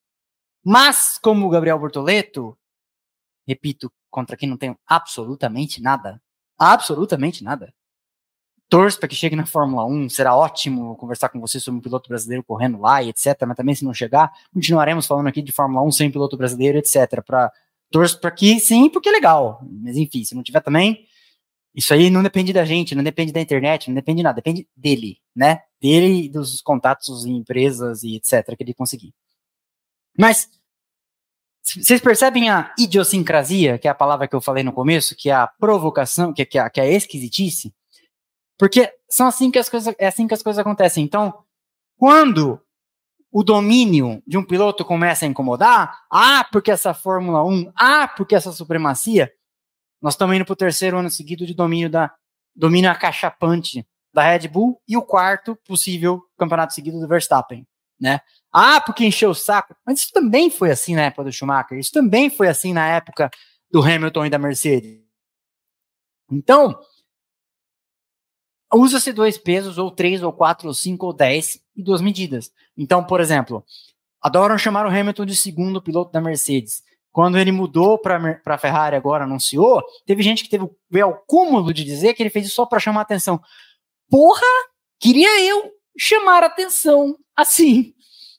Mas, como o Gabriel Bortoleto, repito, contra quem não tem absolutamente nada, absolutamente nada, torço para que chegue na Fórmula 1, será ótimo conversar com você sobre um piloto brasileiro correndo lá e etc. Mas também, se não chegar, continuaremos falando aqui de Fórmula 1 sem piloto brasileiro, etc. Para torço para que sim, porque é legal. Mas enfim, se não tiver também, isso aí não depende da gente, não depende da internet, não depende de nada, depende dele, né? Dele, dos contatos em empresas e etc. que ele conseguir. Mas vocês percebem a idiosincrasia, que é a palavra que eu falei no começo, que é a provocação, que, é, que, é, que é a esquisitice? Porque são assim que as coisas, é assim que as coisas acontecem. Então, quando o domínio de um piloto começa a incomodar, ah, porque essa Fórmula 1, ah, porque essa supremacia, nós estamos indo para o terceiro ano seguido de domínio da domínio acachapante da Red Bull e o quarto possível campeonato seguido do Verstappen, né? Ah, porque encheu o saco. Mas isso também foi assim na época do Schumacher, isso também foi assim na época do Hamilton e da Mercedes. Então, usa-se dois pesos, ou três, ou quatro, ou cinco, ou dez, duas medidas. Então, por exemplo, adoram chamar o Hamilton de segundo piloto da Mercedes. Quando ele mudou para a Ferrari agora, anunciou, teve gente que teve o cúmulo de dizer que ele fez isso só para chamar atenção. Porra, queria eu chamar atenção assim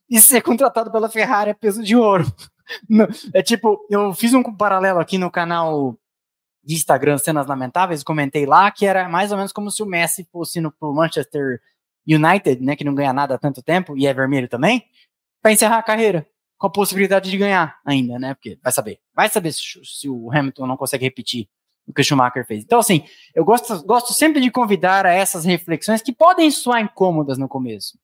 e ser contratado pela Ferrari a peso de ouro. É tipo, eu fiz um paralelo aqui no canal de Instagram Cenas Lamentáveis, comentei lá que era mais ou menos como se o Messi fosse no pro Manchester United, né, que não ganha nada há tanto tempo e é vermelho também, para encerrar a carreira com a possibilidade de ganhar ainda, né? Porque vai saber, vai saber se, se, o Hamilton não consegue repetir o que o Schumacher fez. Então, assim, eu gosto, gosto sempre de convidar a essas reflexões que podem soar incômodas no começo.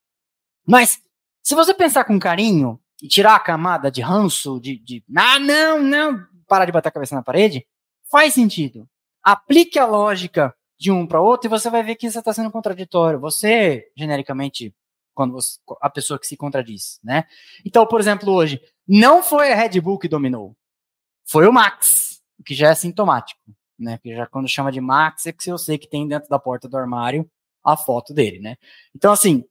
Mas, se você pensar com carinho e tirar a camada de ranço, de, de ah, não, não, parar de bater a cabeça na parede, faz sentido. Aplique a lógica de um para outro e você vai ver que você está sendo contraditório. Você, genericamente, quando você, a pessoa que se contradiz, né? Então, por exemplo, hoje, não foi a Red Bull que dominou, foi o Max, o que já é sintomático, né? Porque já quando chama de Max é que eu sei que tem dentro da porta do armário a foto dele, né? Então, assim,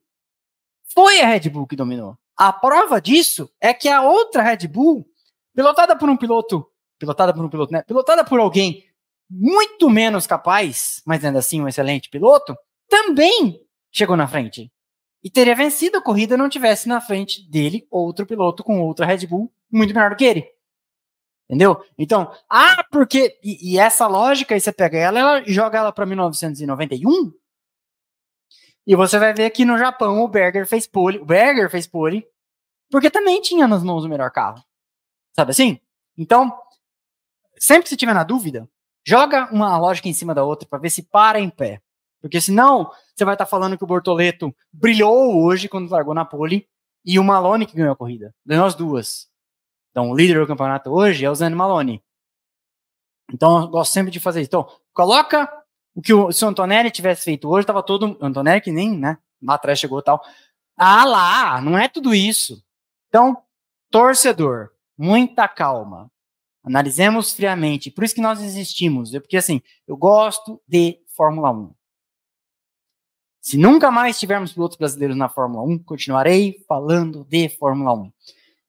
foi a Red Bull que dominou. A prova disso é que a outra Red Bull, pilotada por um piloto pilotada por um piloto, né? Pilotada por alguém muito menos capaz, mas ainda assim um excelente piloto, também chegou na frente. E teria vencido a corrida não tivesse na frente dele outro piloto com outra Red Bull muito melhor do que ele. Entendeu? Então, ah, porque. E, e essa lógica, aí você pega ela, ela joga ela para 1991. E você vai ver que no Japão o Berger fez pole. O Berger fez pole. Porque também tinha nas mãos o melhor carro. Sabe assim? Então, sempre você tiver na dúvida, joga uma lógica em cima da outra para ver se para em pé. Porque senão você vai estar tá falando que o Bortoleto brilhou hoje quando largou na pole e o Malone que ganhou a corrida. Ganhou as duas. Então, o líder do campeonato hoje é o Zane Malone. Então, eu gosto sempre de fazer isso. Então, coloca o que o, se o Antonelli tivesse feito hoje, estava todo. Antonelli que nem, né? Lá atrás chegou tal. Ah lá, não é tudo isso. Então, torcedor, muita calma. Analisemos friamente. Por isso que nós existimos. É porque, assim, eu gosto de Fórmula 1. Se nunca mais tivermos pilotos brasileiros na Fórmula 1, continuarei falando de Fórmula 1.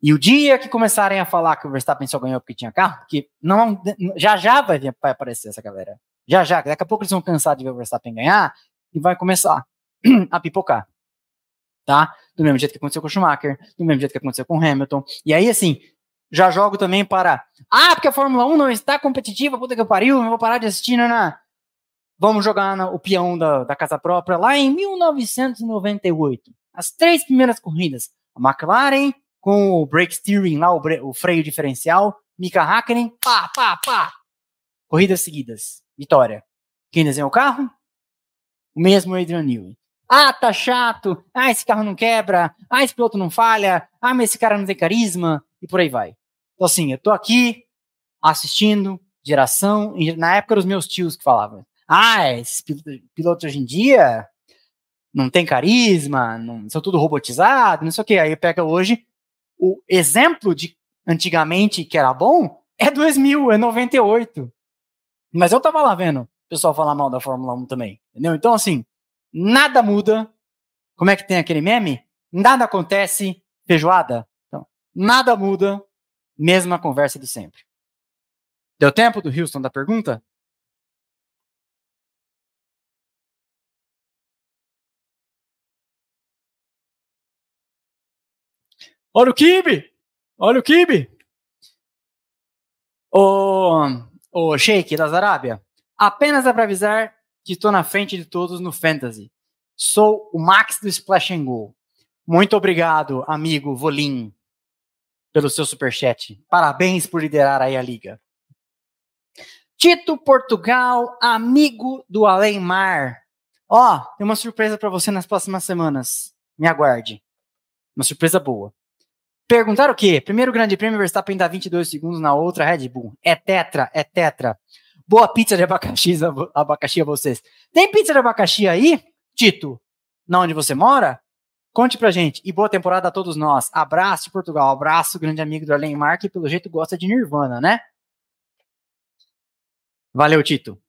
E o dia que começarem a falar que o Verstappen só ganhou porque tinha carro, porque não, já já vai, vai aparecer essa galera. Já já, daqui a pouco eles vão cansar de ver o Verstappen ganhar e vai começar a pipocar. tá? Do mesmo jeito que aconteceu com o Schumacher, do mesmo jeito que aconteceu com o Hamilton. E aí, assim, já jogo também para. Ah, porque a Fórmula 1 não está competitiva, puta que pariu, não vou parar de assistir, né? né? Vamos jogar na, o peão da, da casa própria lá em 1998. As três primeiras corridas. A McLaren com o brake steering lá, o, o freio diferencial. Mika Hakkinen, pá, pá, pá. Corridas seguidas. Vitória. Quem desenhou o carro? O mesmo Adrian Newey. Ah, tá chato. Ah, esse carro não quebra. Ah, esse piloto não falha. Ah, mas esse cara não tem carisma. E por aí vai. Então, assim, eu tô aqui assistindo, geração. Na época os meus tios que falavam. Ah, esses pilotos hoje em dia não tem carisma, não, são tudo robotizado, não sei o que. Aí pega hoje o exemplo de antigamente que era bom é 2000, é 98. Mas eu tava lá vendo o pessoal falar mal da Fórmula 1 também, entendeu? Então, assim, nada muda. Como é que tem aquele meme? Nada acontece, feijoada. Nada muda, mesma conversa de sempre. Deu tempo do Houston da pergunta? Olha o Kibe! Olha o Kibe! Ô, ô Sheik das Arábia, apenas é para avisar que estou na frente de todos no Fantasy. Sou o Max do Splash and Go. Muito obrigado, amigo Volim, pelo seu superchat. Parabéns por liderar aí a liga. Tito Portugal, amigo do Além Mar. Ó, tem uma surpresa para você nas próximas semanas. Me aguarde. Uma surpresa boa. Perguntaram o quê? Primeiro grande prêmio, Verstappen dá 22 segundos na outra Red Bull. É tetra, é tetra. Boa pizza de abacaxi, abacaxi a vocês. Tem pizza de abacaxi aí, Tito? Na onde você mora? Conte pra gente. E boa temporada a todos nós. Abraço Portugal. Abraço, grande amigo do Arlen Mark, que pelo jeito gosta de Nirvana, né? Valeu, Tito.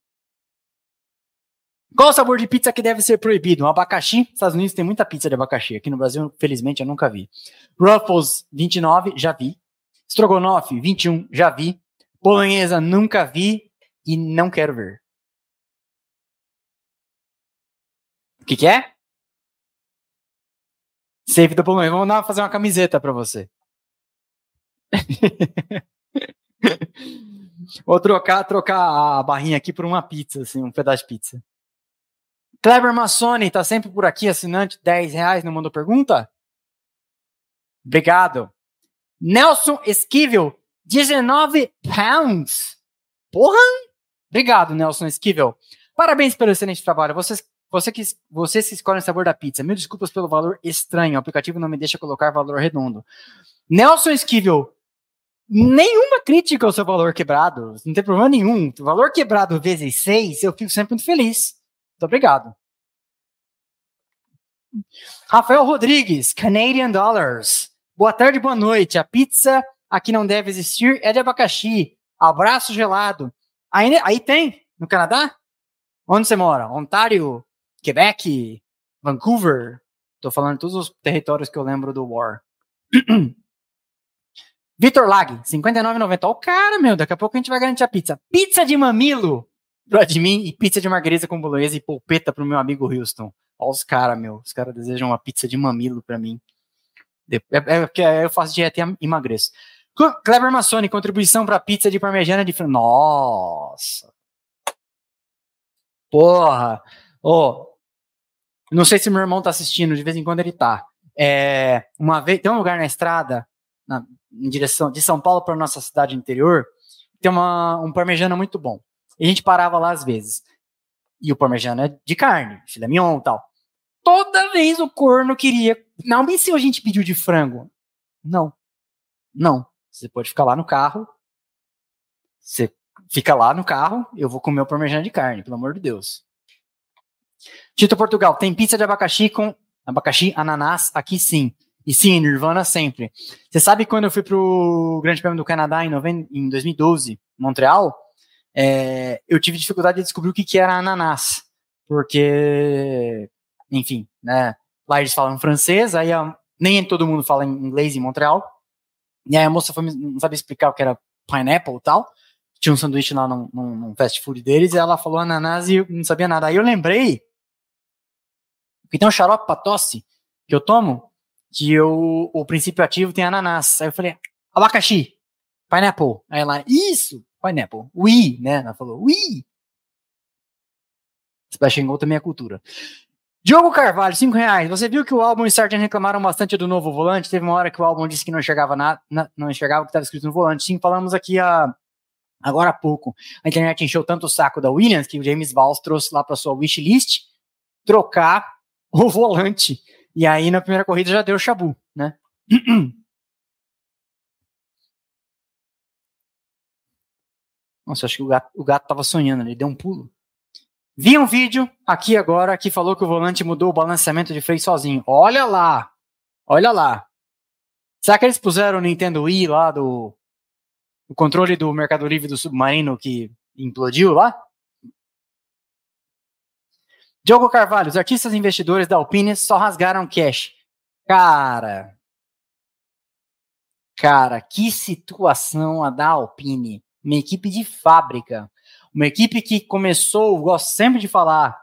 Qual o sabor de pizza que deve ser proibido? Um abacaxi. Estados Unidos tem muita pizza de abacaxi. Aqui no Brasil, felizmente, eu nunca vi. Ruffles, 29, já vi. Strogonoff, 21, já vi. Bolonhesa, nunca vi e não quero ver. O que, que é? Save da Bolonhesa. Vamos dar, fazer uma camiseta para você. Vou trocar, trocar a barrinha aqui por uma pizza, assim, um pedaço de pizza. Kleber Massoni, tá sempre por aqui, assinante, 10 reais, não mandou pergunta? Obrigado. Nelson Esquivel, 19 pounds. Porra! Obrigado, Nelson Esquivel. Parabéns pelo excelente trabalho. Vocês, você, que, vocês que escolhem o sabor da pizza. Mil desculpas pelo valor estranho. O aplicativo não me deixa colocar valor redondo. Nelson Esquivel, nenhuma crítica ao seu valor quebrado. Não tem problema nenhum. O valor quebrado vezes 6, eu fico sempre muito feliz. Muito obrigado. Rafael Rodrigues, Canadian Dollars. Boa tarde, boa noite. A pizza aqui não deve existir é de abacaxi. Abraço gelado. Aí, aí tem, no Canadá? Onde você mora? Ontário, Quebec, Vancouver. Tô falando todos os territórios que eu lembro do War. Vitor Lag, 59,90. Ó, o cara, meu, daqui a pouco a gente vai garantir a pizza. Pizza de mamilo pra de mim e pizza de margarita com bolonhesa e polpeta pro meu amigo Houston. Olha os caras, meu. Os caras desejam uma pizza de mamilo pra mim. É, porque é, eu faço dieta e emagreço. Kleber Massoni, contribuição pra pizza de parmegiana de. Nossa! Porra! Oh, não sei se meu irmão tá assistindo, de vez em quando ele tá. É, uma vez, tem um lugar na estrada, na, em direção de São Paulo para nossa cidade interior, tem uma, um parmegiana muito bom. E a gente parava lá às vezes. E o parmegiana é de carne, filé mignon e tal. Toda vez o corno queria. Não, mas se a gente pediu de frango? Não. Não. Você pode ficar lá no carro. Você fica lá no carro. Eu vou comer o parmegiana de carne, pelo amor de Deus. Tito Portugal, tem pizza de abacaxi com abacaxi, ananás, aqui sim. E sim, Nirvana sempre. Você sabe quando eu fui pro Grande Prêmio do Canadá em, em 2012, Montreal? é, eu tive dificuldade de descobrir o que, que era ananás, porque, enfim, né, lá eles falam francês, aí a, nem todo mundo fala inglês em Montreal, e aí a moça foi, não sabia explicar o que era pineapple e tal, tinha um sanduíche lá num, num fast food deles, e ela falou ananás e eu não sabia nada. Aí eu lembrei que tem um xarope pra tosse, que eu tomo, que eu, o princípio ativo tem ananás. Aí eu falei, abacaxi, pineapple. Aí ela, isso, pineapple. Oui, né? Ela falou, oui. Splash Gold também é cultura. Diogo Carvalho, 5 reais. Você viu que o álbum e o Sargent reclamaram bastante do novo volante? Teve uma hora que o álbum disse que não enxergava nada, não enxergava o que estava escrito no volante. Sim, falamos aqui a, agora há pouco. A internet encheu tanto o saco da Williams que o James Valls trouxe lá para sua wishlist trocar o volante. E aí na primeira corrida já deu chabu, né? Nossa, acho que o gato, o gato tava sonhando, ele deu um pulo. Vi um vídeo aqui agora que falou que o volante mudou o balanceamento de freio sozinho. Olha lá! Olha lá! Será que eles puseram o Nintendo Wii lá do. O controle do Mercado Livre do Submarino que implodiu lá? Diogo Carvalho, os artistas investidores da Alpine só rasgaram cash. Cara. Cara, que situação a da Alpine. Uma equipe de fábrica uma equipe que começou, gosto sempre de falar,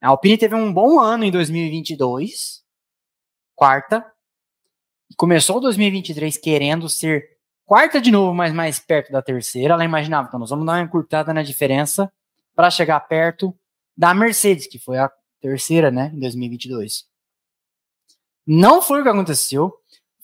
a Alpine teve um bom ano em 2022, quarta, começou 2023 querendo ser quarta de novo, mas mais perto da terceira. Ela imaginava, então nós vamos dar uma encurtada na diferença para chegar perto da Mercedes, que foi a terceira, né, em 2022. Não foi o que aconteceu.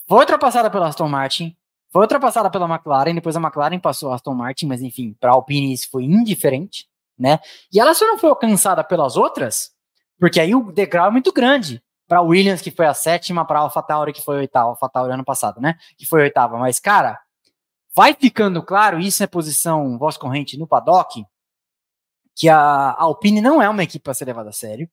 Foi ultrapassada pela Aston Martin, foi ultrapassada pela McLaren, depois a McLaren passou a Aston Martin, mas enfim, para a Alpine isso foi indiferente, né? E ela só não foi alcançada pelas outras, porque aí o degrau é muito grande. Para Williams, que foi a sétima, para a AlphaTauri, que foi a oitava, AlphaTauri ano passado, né? Que foi a oitava. Mas, cara, vai ficando claro, isso é posição voz corrente no paddock, que a Alpine não é uma equipe para ser levada a sério,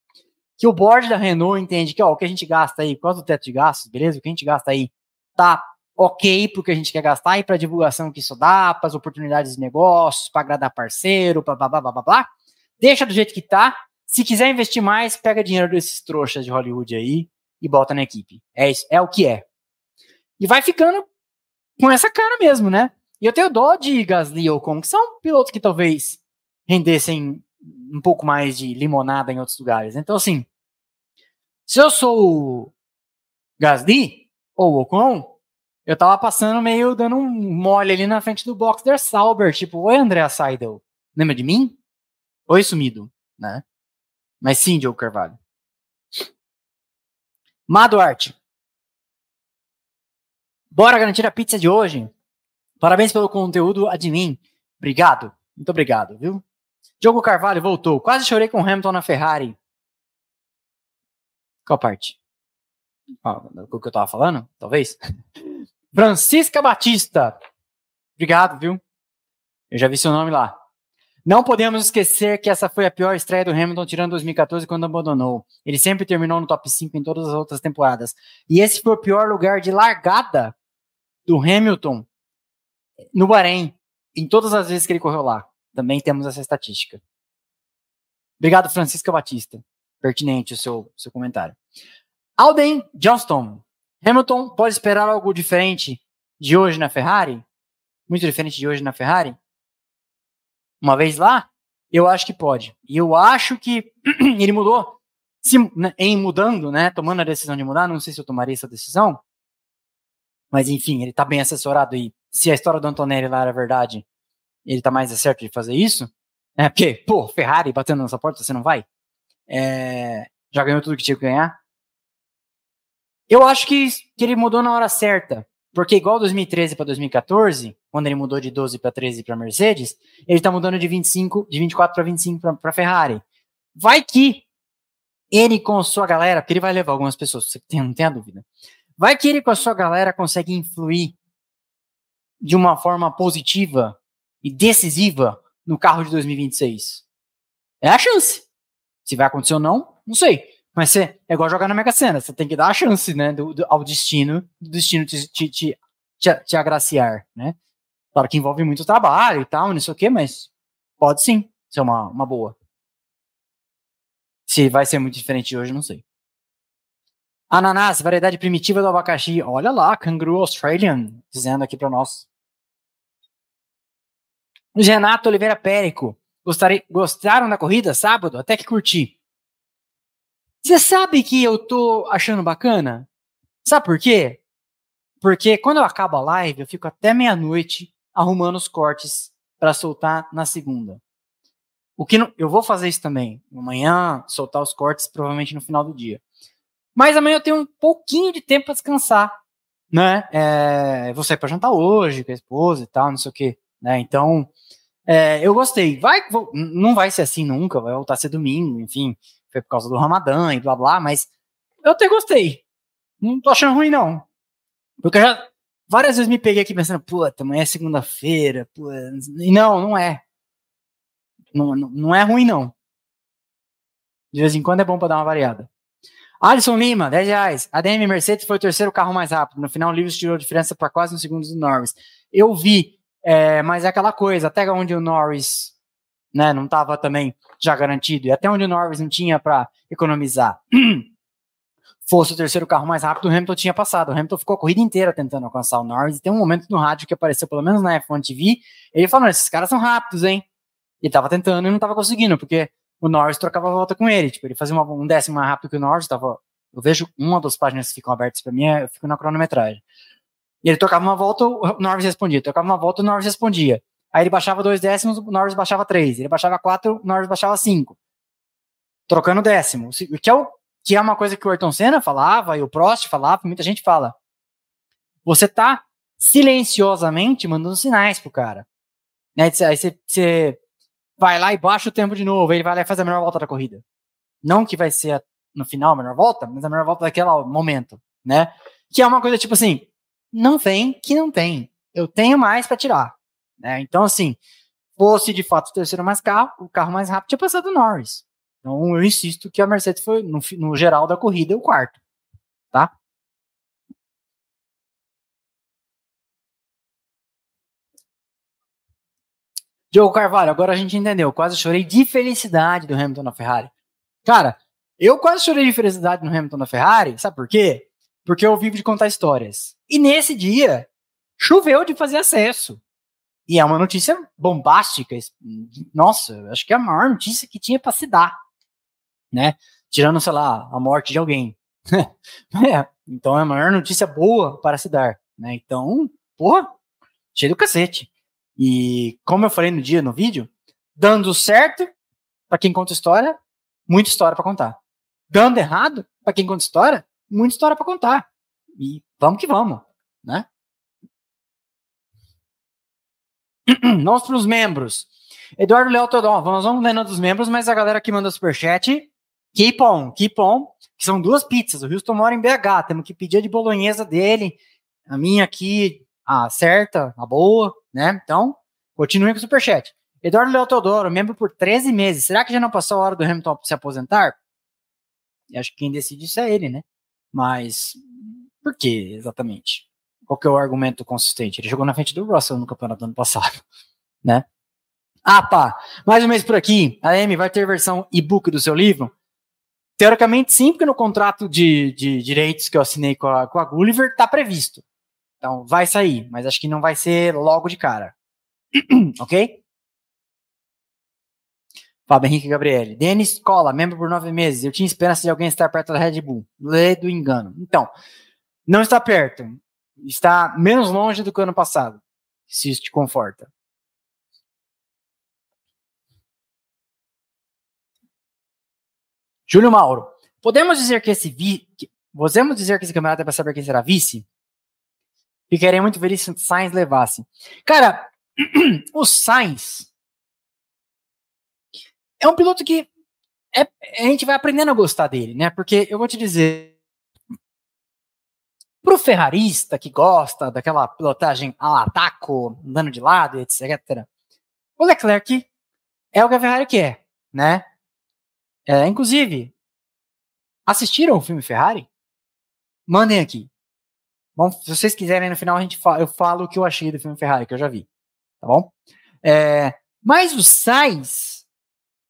que o board da Renault entende que ó, o que a gente gasta aí, quase o teto de gastos, beleza? O que a gente gasta aí tá ok porque a gente quer gastar e para divulgação que isso dá, para as oportunidades de negócios, para agradar parceiro, blá, blá, blá, blá, blá, blá. Deixa do jeito que tá. Se quiser investir mais, pega dinheiro desses trouxas de Hollywood aí e bota na equipe. É isso, é o que é. E vai ficando com essa cara mesmo, né? E eu tenho dó de Gasly ou Ocon, que são pilotos que talvez rendessem um pouco mais de limonada em outros lugares. Então, assim, se eu sou o Gasly ou Ocon, eu tava passando meio dando um mole ali na frente do box der Sauber, tipo, oi André Seidel, lembra de mim? Oi sumido, né? Mas sim, Diogo Carvalho. Má Duarte. Bora garantir a pizza de hoje. Parabéns pelo conteúdo, admin. Obrigado. Muito obrigado, viu? Diogo Carvalho voltou. Quase chorei com Hamilton na Ferrari. Qual parte? o que eu tava falando? Talvez? Francisca Batista. Obrigado, viu? Eu já vi seu nome lá. Não podemos esquecer que essa foi a pior estreia do Hamilton, tirando 2014, quando abandonou. Ele sempre terminou no top 5 em todas as outras temporadas. E esse foi o pior lugar de largada do Hamilton no Bahrein, em todas as vezes que ele correu lá. Também temos essa estatística. Obrigado, Francisca Batista. Pertinente o seu, seu comentário. Alden Johnston. Hamilton pode esperar algo diferente de hoje na Ferrari? Muito diferente de hoje na Ferrari? Uma vez lá? Eu acho que pode. E eu acho que ele mudou. Se, né, em mudando, né? Tomando a decisão de mudar, não sei se eu tomaria essa decisão. Mas enfim, ele tá bem assessorado e se a história do Antonelli lá era verdade, ele tá mais certo de fazer isso. É porque, pô, Ferrari batendo na sua porta, você não vai? É, já ganhou tudo que tinha que ganhar. Eu acho que, que ele mudou na hora certa. Porque igual 2013 para 2014, quando ele mudou de 12 para 13 para Mercedes, ele está mudando de 25, de 24 para 25 para Ferrari. Vai que ele com sua galera, porque ele vai levar algumas pessoas, você tem, não tem a dúvida. Vai que ele com a sua galera consegue influir de uma forma positiva e decisiva no carro de 2026. É a chance. Se vai acontecer ou não, não sei. Mas é igual jogar na Mega Sena, você tem que dar a chance, né, do, do ao destino, do destino te, te, te, te, te agraciar, né? Claro que envolve muito trabalho e tal, não sei o quê, mas pode sim ser uma, uma boa. Se vai ser muito diferente de hoje, não sei. Ananás, variedade primitiva do abacaxi. Olha lá, Kangaroo Australian, dizendo aqui para nós. Renato Oliveira Périco. Gostaria, gostaram da corrida sábado? Até que curti. Você sabe que eu tô achando bacana? Sabe por quê? Porque quando eu acabo a live, eu fico até meia-noite arrumando os cortes para soltar na segunda. O que não, eu vou fazer isso também. Amanhã, soltar os cortes, provavelmente no final do dia. Mas amanhã eu tenho um pouquinho de tempo para descansar, né? É, vou sair para jantar hoje com a esposa e tal, não sei o quê, né? Então, é, eu gostei. Vai, vou, não vai ser assim nunca, vai voltar a ser domingo, enfim, foi por causa do Ramadã e blá blá, mas eu até gostei. Não tô achando ruim, não. Porque eu já várias vezes me peguei aqui pensando, puta, amanhã é segunda-feira, e não, não é. Não, não, é ruim, não. De vez em quando é bom pra dar uma variada. Alisson Lima, 10 reais. A DM Mercedes foi o terceiro carro mais rápido. No final, o Lewis tirou a diferença para quase um segundo do Norris. Eu vi, é, mas é aquela coisa, até onde o Norris né, não estava também já garantido, e até onde o Norris não tinha para economizar. fosse o terceiro carro mais rápido, o Hamilton tinha passado. O Hamilton ficou a corrida inteira tentando alcançar o Norris. E tem um momento no rádio que apareceu, pelo menos na F1 TV, ele falou: esses caras são rápidos, hein? Ele tava tentando e não tava conseguindo, porque o Norris trocava a volta com ele. Tipo, ele fazia uma, um décimo mais rápido que o Norris. Tava, eu vejo uma das páginas que ficam abertas para mim, eu fico na cronometragem. E ele tocava uma volta, o Norris respondia. Tocava uma volta, o Norris respondia. Aí ele baixava dois décimos, o Norris baixava três. Ele baixava quatro, o Norris baixava cinco. Trocando décimo. Que é o que é uma coisa que o Ayrton Senna falava e o Prost falava, muita gente fala. Você tá silenciosamente mandando sinais pro cara. Né? Aí você vai lá e baixa o tempo de novo, ele vai lá e faz a melhor volta da corrida. Não que vai ser a, no final a melhor volta, mas a melhor volta daquele momento, né? Que é uma coisa tipo assim, não tem que não tem. Eu tenho mais para tirar. Né? Então, assim, fosse de fato o terceiro mais carro, o carro mais rápido tinha passado o Norris. Então eu insisto que a Mercedes foi, no, no geral da corrida, o quarto. Tá? Diogo Carvalho, agora a gente entendeu. Quase chorei de felicidade do Hamilton na Ferrari. Cara, eu quase chorei de felicidade no Hamilton na Ferrari, sabe por quê? Porque eu vivo de contar histórias. E nesse dia, choveu de fazer acesso. E é uma notícia bombástica. Nossa, acho que é a maior notícia que tinha para se dar né? Tirando, sei lá, a morte de alguém. é, então é a maior notícia boa para se dar, né? Então, porra, cheio do cacete. E como eu falei no dia, no vídeo, dando certo para quem conta história, muita história para contar. Dando errado para quem conta história, muita história para contar. E vamos que vamos, né? Vamos para os membros. Eduardo Léo Todó, nós vamos lendo dos membros, mas a galera que manda superchat Keep on, keep on, que são duas pizzas. O Houston mora em BH, temos que pedir a de bolonhesa dele, a minha aqui, a certa, a boa, né? Então, continue com o superchat. Eduardo Leal Teodoro, membro por 13 meses. Será que já não passou a hora do Hamilton se aposentar? Eu acho que quem decide isso é ele, né? Mas por que exatamente? Qual que é o argumento consistente? Ele jogou na frente do Russell no campeonato do ano passado, né? Ah, pá, mais um mês por aqui. A Amy vai ter versão e-book do seu livro? Teoricamente, sim, porque no contrato de, de direitos que eu assinei com a, com a Gulliver está previsto. Então, vai sair, mas acho que não vai ser logo de cara. ok? Fábio Henrique Gabriele. Denis Cola, membro por nove meses. Eu tinha esperança de alguém estar perto da Red Bull. Lê do engano. Então, não está perto. Está menos longe do que o ano passado. Se isso te conforta. Júlio Mauro, podemos dizer que esse vi, podemos dizer que esse campeonato é para saber quem será vice? Ficaria muito feliz se o Sainz levasse. Cara, o Sainz é um piloto que é, a gente vai aprendendo a gostar dele, né? Porque eu vou te dizer, pro ferrarista que gosta daquela pilotagem a la taco, andando de lado, etc. O Leclerc é o que a Ferrari quer, né? É, inclusive, assistiram o filme Ferrari? Mandem aqui. Bom, se vocês quiserem, no final a gente fala, eu falo o que eu achei do filme Ferrari, que eu já vi. Tá bom? É, mas o Sainz,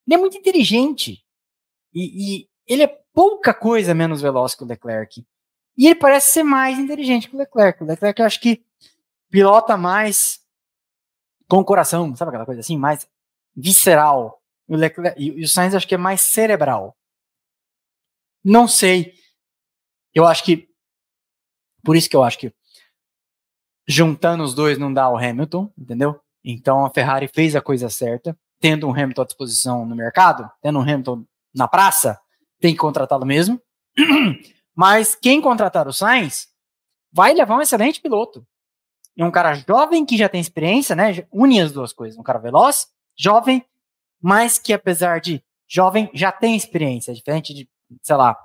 ele é muito inteligente. E, e, ele é pouca coisa menos veloz que o Leclerc. E ele parece ser mais inteligente que o Leclerc. O Leclerc eu acho que pilota mais com o coração, sabe aquela coisa assim? Mais visceral. O Leclerc, e, o Sainz acho que é mais cerebral. Não sei. Eu acho que. Por isso que eu acho que juntando os dois não dá o Hamilton, entendeu? Então a Ferrari fez a coisa certa, tendo um Hamilton à disposição no mercado, tendo um Hamilton na praça, tem que contratá-lo mesmo. Mas quem contratar o Sainz vai levar um excelente piloto. E um cara jovem que já tem experiência, né? Une as duas coisas. Um cara veloz, jovem, mas que apesar de jovem, já tem experiência. Diferente de, sei lá,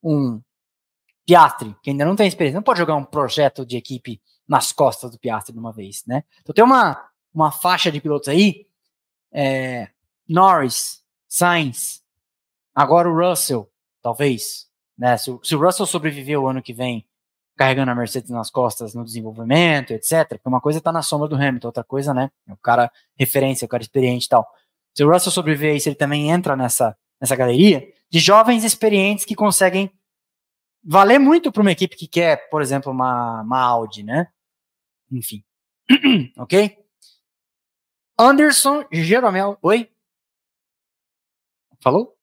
um Piastri, que ainda não tem experiência. Não pode jogar um projeto de equipe nas costas do Piastri de uma vez, né? Então tem uma, uma faixa de pilotos aí. É, Norris, Sainz, agora o Russell, talvez. Né? Se, se o Russell sobreviver o ano que vem carregando a Mercedes nas costas no desenvolvimento, etc. Porque uma coisa está na sombra do Hamilton, outra coisa, né? O cara referência, o cara experiente e tal. Se o Russell sobreviver se ele também entra nessa, nessa galeria de jovens experientes que conseguem valer muito para uma equipe que quer, por exemplo, uma, uma Audi, né? Enfim. ok? Anderson Jeromel. Oi? Falou?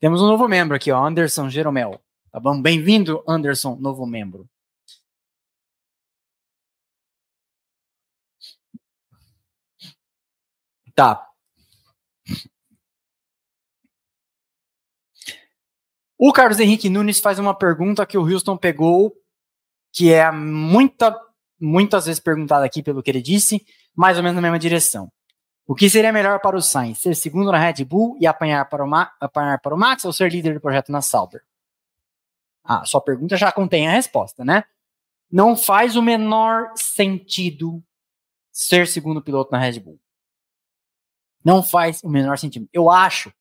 Temos um novo membro aqui, ó, Anderson Jeromel. Tá bom? Bem-vindo, Anderson, novo membro. Tá. O Carlos Henrique Nunes faz uma pergunta que o Houston pegou, que é muita, muitas vezes perguntada aqui pelo que ele disse, mais ou menos na mesma direção. O que seria melhor para o Sainz? Ser segundo na Red Bull e apanhar para o, Ma apanhar para o Max ou ser líder do projeto na Sauber? Ah, sua pergunta já contém a resposta, né? Não faz o menor sentido ser segundo piloto na Red Bull. Não faz o menor sentido. Eu acho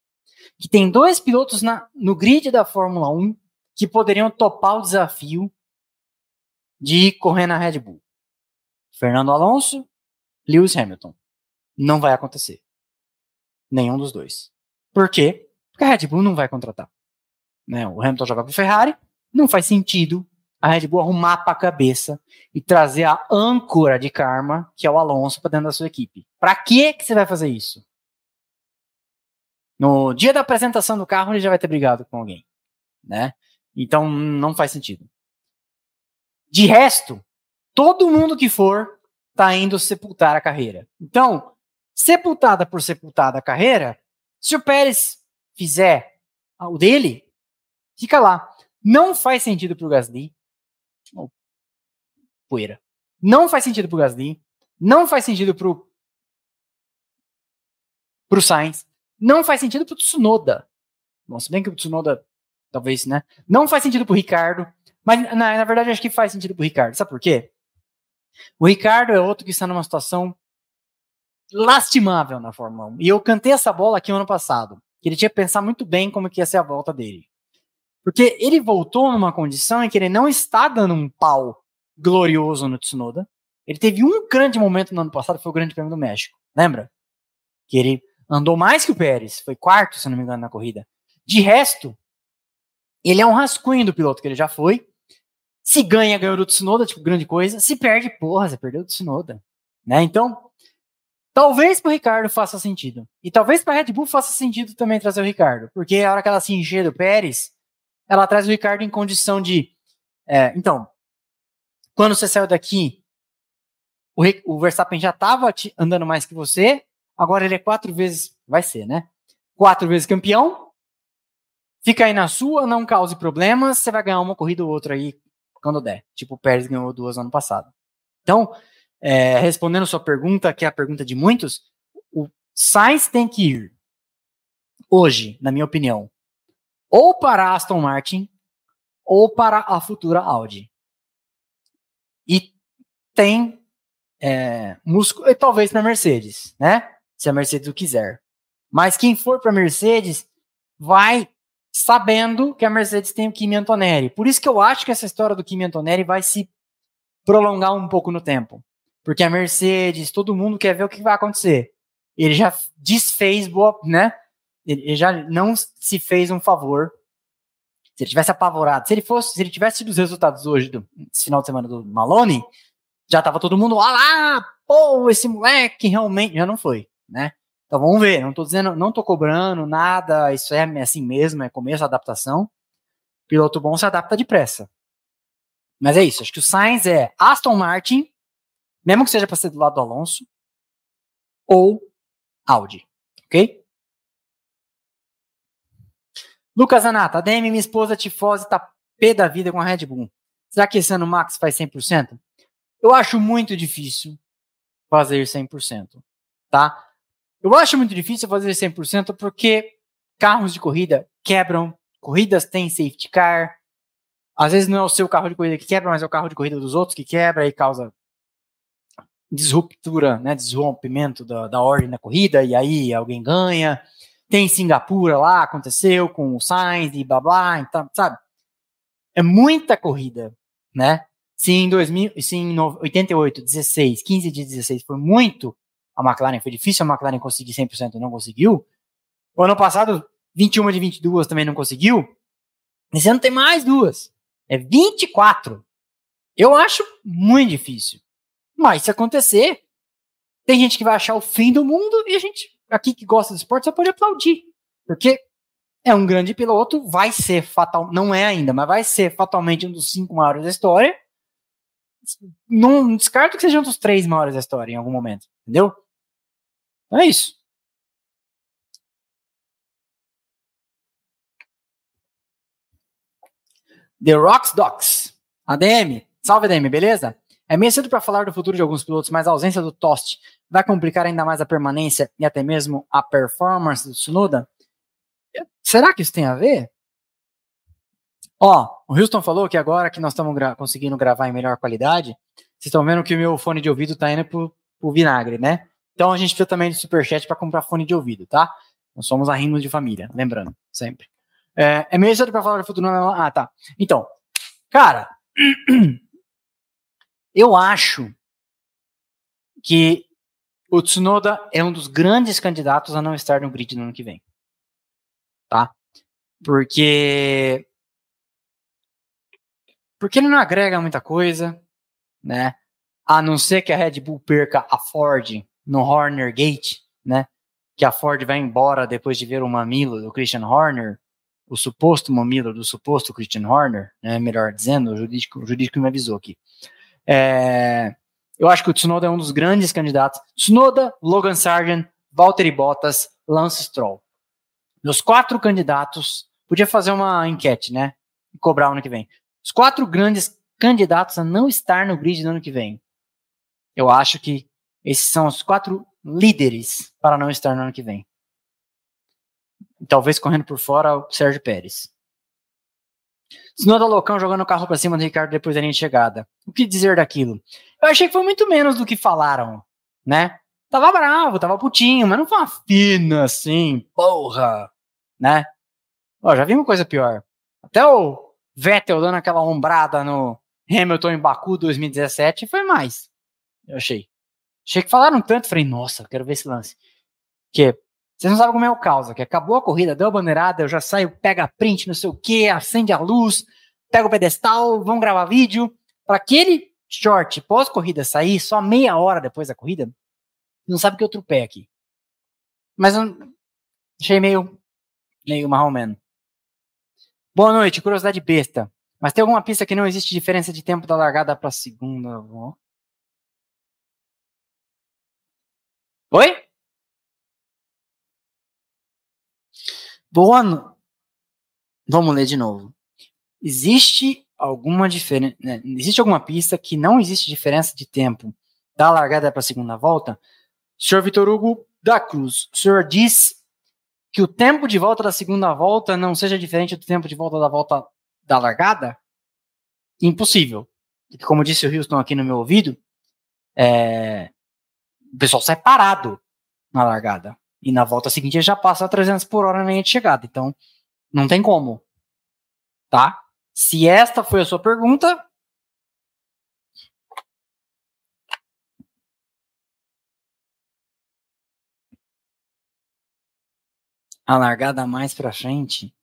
que tem dois pilotos na, no grid da Fórmula 1 que poderiam topar o desafio de correr na Red Bull. Fernando Alonso, Lewis Hamilton. Não vai acontecer. Nenhum dos dois. Por quê? Porque a Red Bull não vai contratar. Né? O Hamilton joga para Ferrari, não faz sentido a Red Bull arrumar para a cabeça e trazer a âncora de karma, que é o Alonso, para dentro da sua equipe. Para que que você vai fazer isso? No dia da apresentação do carro, ele já vai ter brigado com alguém, né? Então não faz sentido. De resto, todo mundo que for tá indo sepultar a carreira. Então, sepultada por sepultada a carreira, se o Pérez fizer o dele, fica lá. Não faz sentido para o Gasly. Oh, poeira. Não faz sentido para o Gasly. Não faz sentido para o pro Sainz. Não faz sentido para o Tsunoda. Bom, se bem que o Tsunoda, talvez, né? Não faz sentido para o Ricardo. Mas, na, na verdade, acho que faz sentido para o Ricardo. Sabe por quê? O Ricardo é outro que está numa situação lastimável na Fórmula 1. E eu cantei essa bola aqui no ano passado. Que ele tinha que pensar muito bem como que ia ser a volta dele. Porque ele voltou numa condição em que ele não está dando um pau glorioso no Tsunoda. Ele teve um grande momento no ano passado, foi o Grande Prêmio do México. Lembra? Que ele andou mais que o Pérez, foi quarto, se não me engano, na corrida. De resto, ele é um rascunho do piloto que ele já foi. Se ganha, ganhou do Tsunoda, tipo, grande coisa. Se perde, porra, você perdeu o Tsunoda. Né? Então, Talvez para o Ricardo faça sentido. E talvez para a Red Bull faça sentido também trazer o Ricardo. Porque a hora que ela se encher do Pérez, ela traz o Ricardo em condição de. É, então, quando você saiu daqui, o, o Verstappen já estava andando mais que você, agora ele é quatro vezes. Vai ser, né? Quatro vezes campeão. Fica aí na sua, não cause problemas, você vai ganhar uma corrida ou outra aí quando der. Tipo, o Pérez ganhou duas ano passado. Então, é, respondendo sua pergunta, que é a pergunta de muitos, o Sainz tem que ir hoje, na minha opinião, ou para a Aston Martin ou para a futura Audi. E tem é, músculo, e talvez para a Mercedes, né? Se a Mercedes o quiser. Mas quem for para a Mercedes vai sabendo que a Mercedes tem o Kimi Antonelli. Por isso que eu acho que essa história do Kimi Antonelli vai se prolongar um pouco no tempo. Porque a Mercedes, todo mundo quer ver o que vai acontecer. Ele já desfez boa, né? Ele já não se fez um favor. Se ele tivesse apavorado, se ele fosse, se ele tivesse tido os resultados hoje do final de semana do Malone, já tava todo mundo, ah lá, pô, esse moleque realmente já não foi. né? Então vamos ver, não tô dizendo, não tô cobrando nada, isso é assim mesmo, é começo da adaptação. Piloto bom se adapta depressa. Mas é isso, acho que o Sainz é Aston Martin, mesmo que seja para ser do lado do Alonso, ou Audi, ok? Lucas Anata, DM, minha esposa tifose tá pé da vida com a Red Bull. Será que esse ano o Max faz 100%? Eu acho muito difícil fazer 100%, tá? Eu acho muito difícil fazer 100% porque carros de corrida quebram, corridas têm safety car, às vezes não é o seu carro de corrida que quebra, mas é o carro de corrida dos outros que quebra e causa disruptura, né, desrompimento da, da ordem da corrida, e aí alguém ganha. Tem Singapura lá, aconteceu com o Sainz e blá blá, então, sabe? É muita corrida, né? Se em, 2000, se em 88, 16, 15 de 16 foi muito, a McLaren foi difícil a McLaren conseguir 100% não conseguiu. O ano passado, 21 de 22 também não conseguiu. Esse ano tem mais duas. É 24. Eu acho muito difícil. Mas se acontecer, tem gente que vai achar o fim do mundo e a gente aqui que gosta do esporte só pode aplaudir. Porque é um grande piloto, vai ser fatal, não é ainda, mas vai ser fatalmente um dos cinco maiores da história. Não descarto que seja um dos três maiores da história em algum momento, entendeu? É isso. The Rocks Docs. ADM. Salve, ADM, beleza? É meio cedo para falar do futuro de alguns pilotos, mas a ausência do Tost vai complicar ainda mais a permanência e até mesmo a performance do Tsunoda? Será que isso tem a ver? Ó, o Houston falou que agora que nós estamos gra conseguindo gravar em melhor qualidade, vocês estão vendo que o meu fone de ouvido tá indo pro, pro vinagre, né? Então a gente precisa também de superchat para comprar fone de ouvido, tá? Nós somos arrimos de família, lembrando, sempre. É, é cedo para falar do futuro. Ah, tá. Então, cara, Eu acho que o Tsunoda é um dos grandes candidatos a não estar no grid no ano que vem. Tá? Porque porque ele não agrega muita coisa, né? A não ser que a Red Bull perca a Ford no Horner Gate, né? Que a Ford vai embora depois de ver o mamilo do Christian Horner, o suposto mamilo do suposto Christian Horner, né? Melhor dizendo, o jurídico, o jurídico me avisou aqui. É, eu acho que o Tsunoda é um dos grandes candidatos. Tsunoda, Logan Sargent, Valtteri Bottas, Lance Stroll. Meus quatro candidatos, podia fazer uma enquete, né? E cobrar ano que vem. Os quatro grandes candidatos a não estar no grid no ano que vem. Eu acho que esses são os quatro líderes para não estar no ano que vem. Talvez correndo por fora o Sérgio Pérez. Tsunoda loucão jogando o carro para cima do Ricardo depois da linha de chegada. O que dizer daquilo? Eu achei que foi muito menos do que falaram, né? Tava bravo, tava putinho, mas não foi uma fina assim, porra, né? Ó, já vi uma coisa pior. Até o Vettel dando aquela ombrada no Hamilton em Baku 2017 foi mais. Eu achei. Achei que falaram tanto, falei, nossa, quero ver esse lance. Que vocês não sabem como é o caos, que acabou a corrida, deu a bandeirada, eu já saio, pega print, não sei o que, acende a luz, pega o pedestal, vamos gravar vídeo. Para aquele short pós-corrida sair, só meia hora depois da corrida, não sabe que eu trupé aqui. Mas achei meio, meio marromeno. Boa noite, curiosidade besta. Mas tem alguma pista que não existe diferença de tempo da largada para a segunda? Oi? Boa no... Vamos ler de novo. Existe alguma diferença? Né? Existe alguma pista que não existe diferença de tempo da largada para a segunda volta? Senhor Vitor Hugo da Cruz, o senhor diz que o tempo de volta da segunda volta não seja diferente do tempo de volta da volta da largada? Impossível. Como disse o Houston aqui no meu ouvido, é... o pessoal sai parado na largada. E na volta seguinte ele já passa a 300 por hora na linha de chegada. Então, não tem como. Tá? Se esta foi a sua pergunta. A largada mais para frente.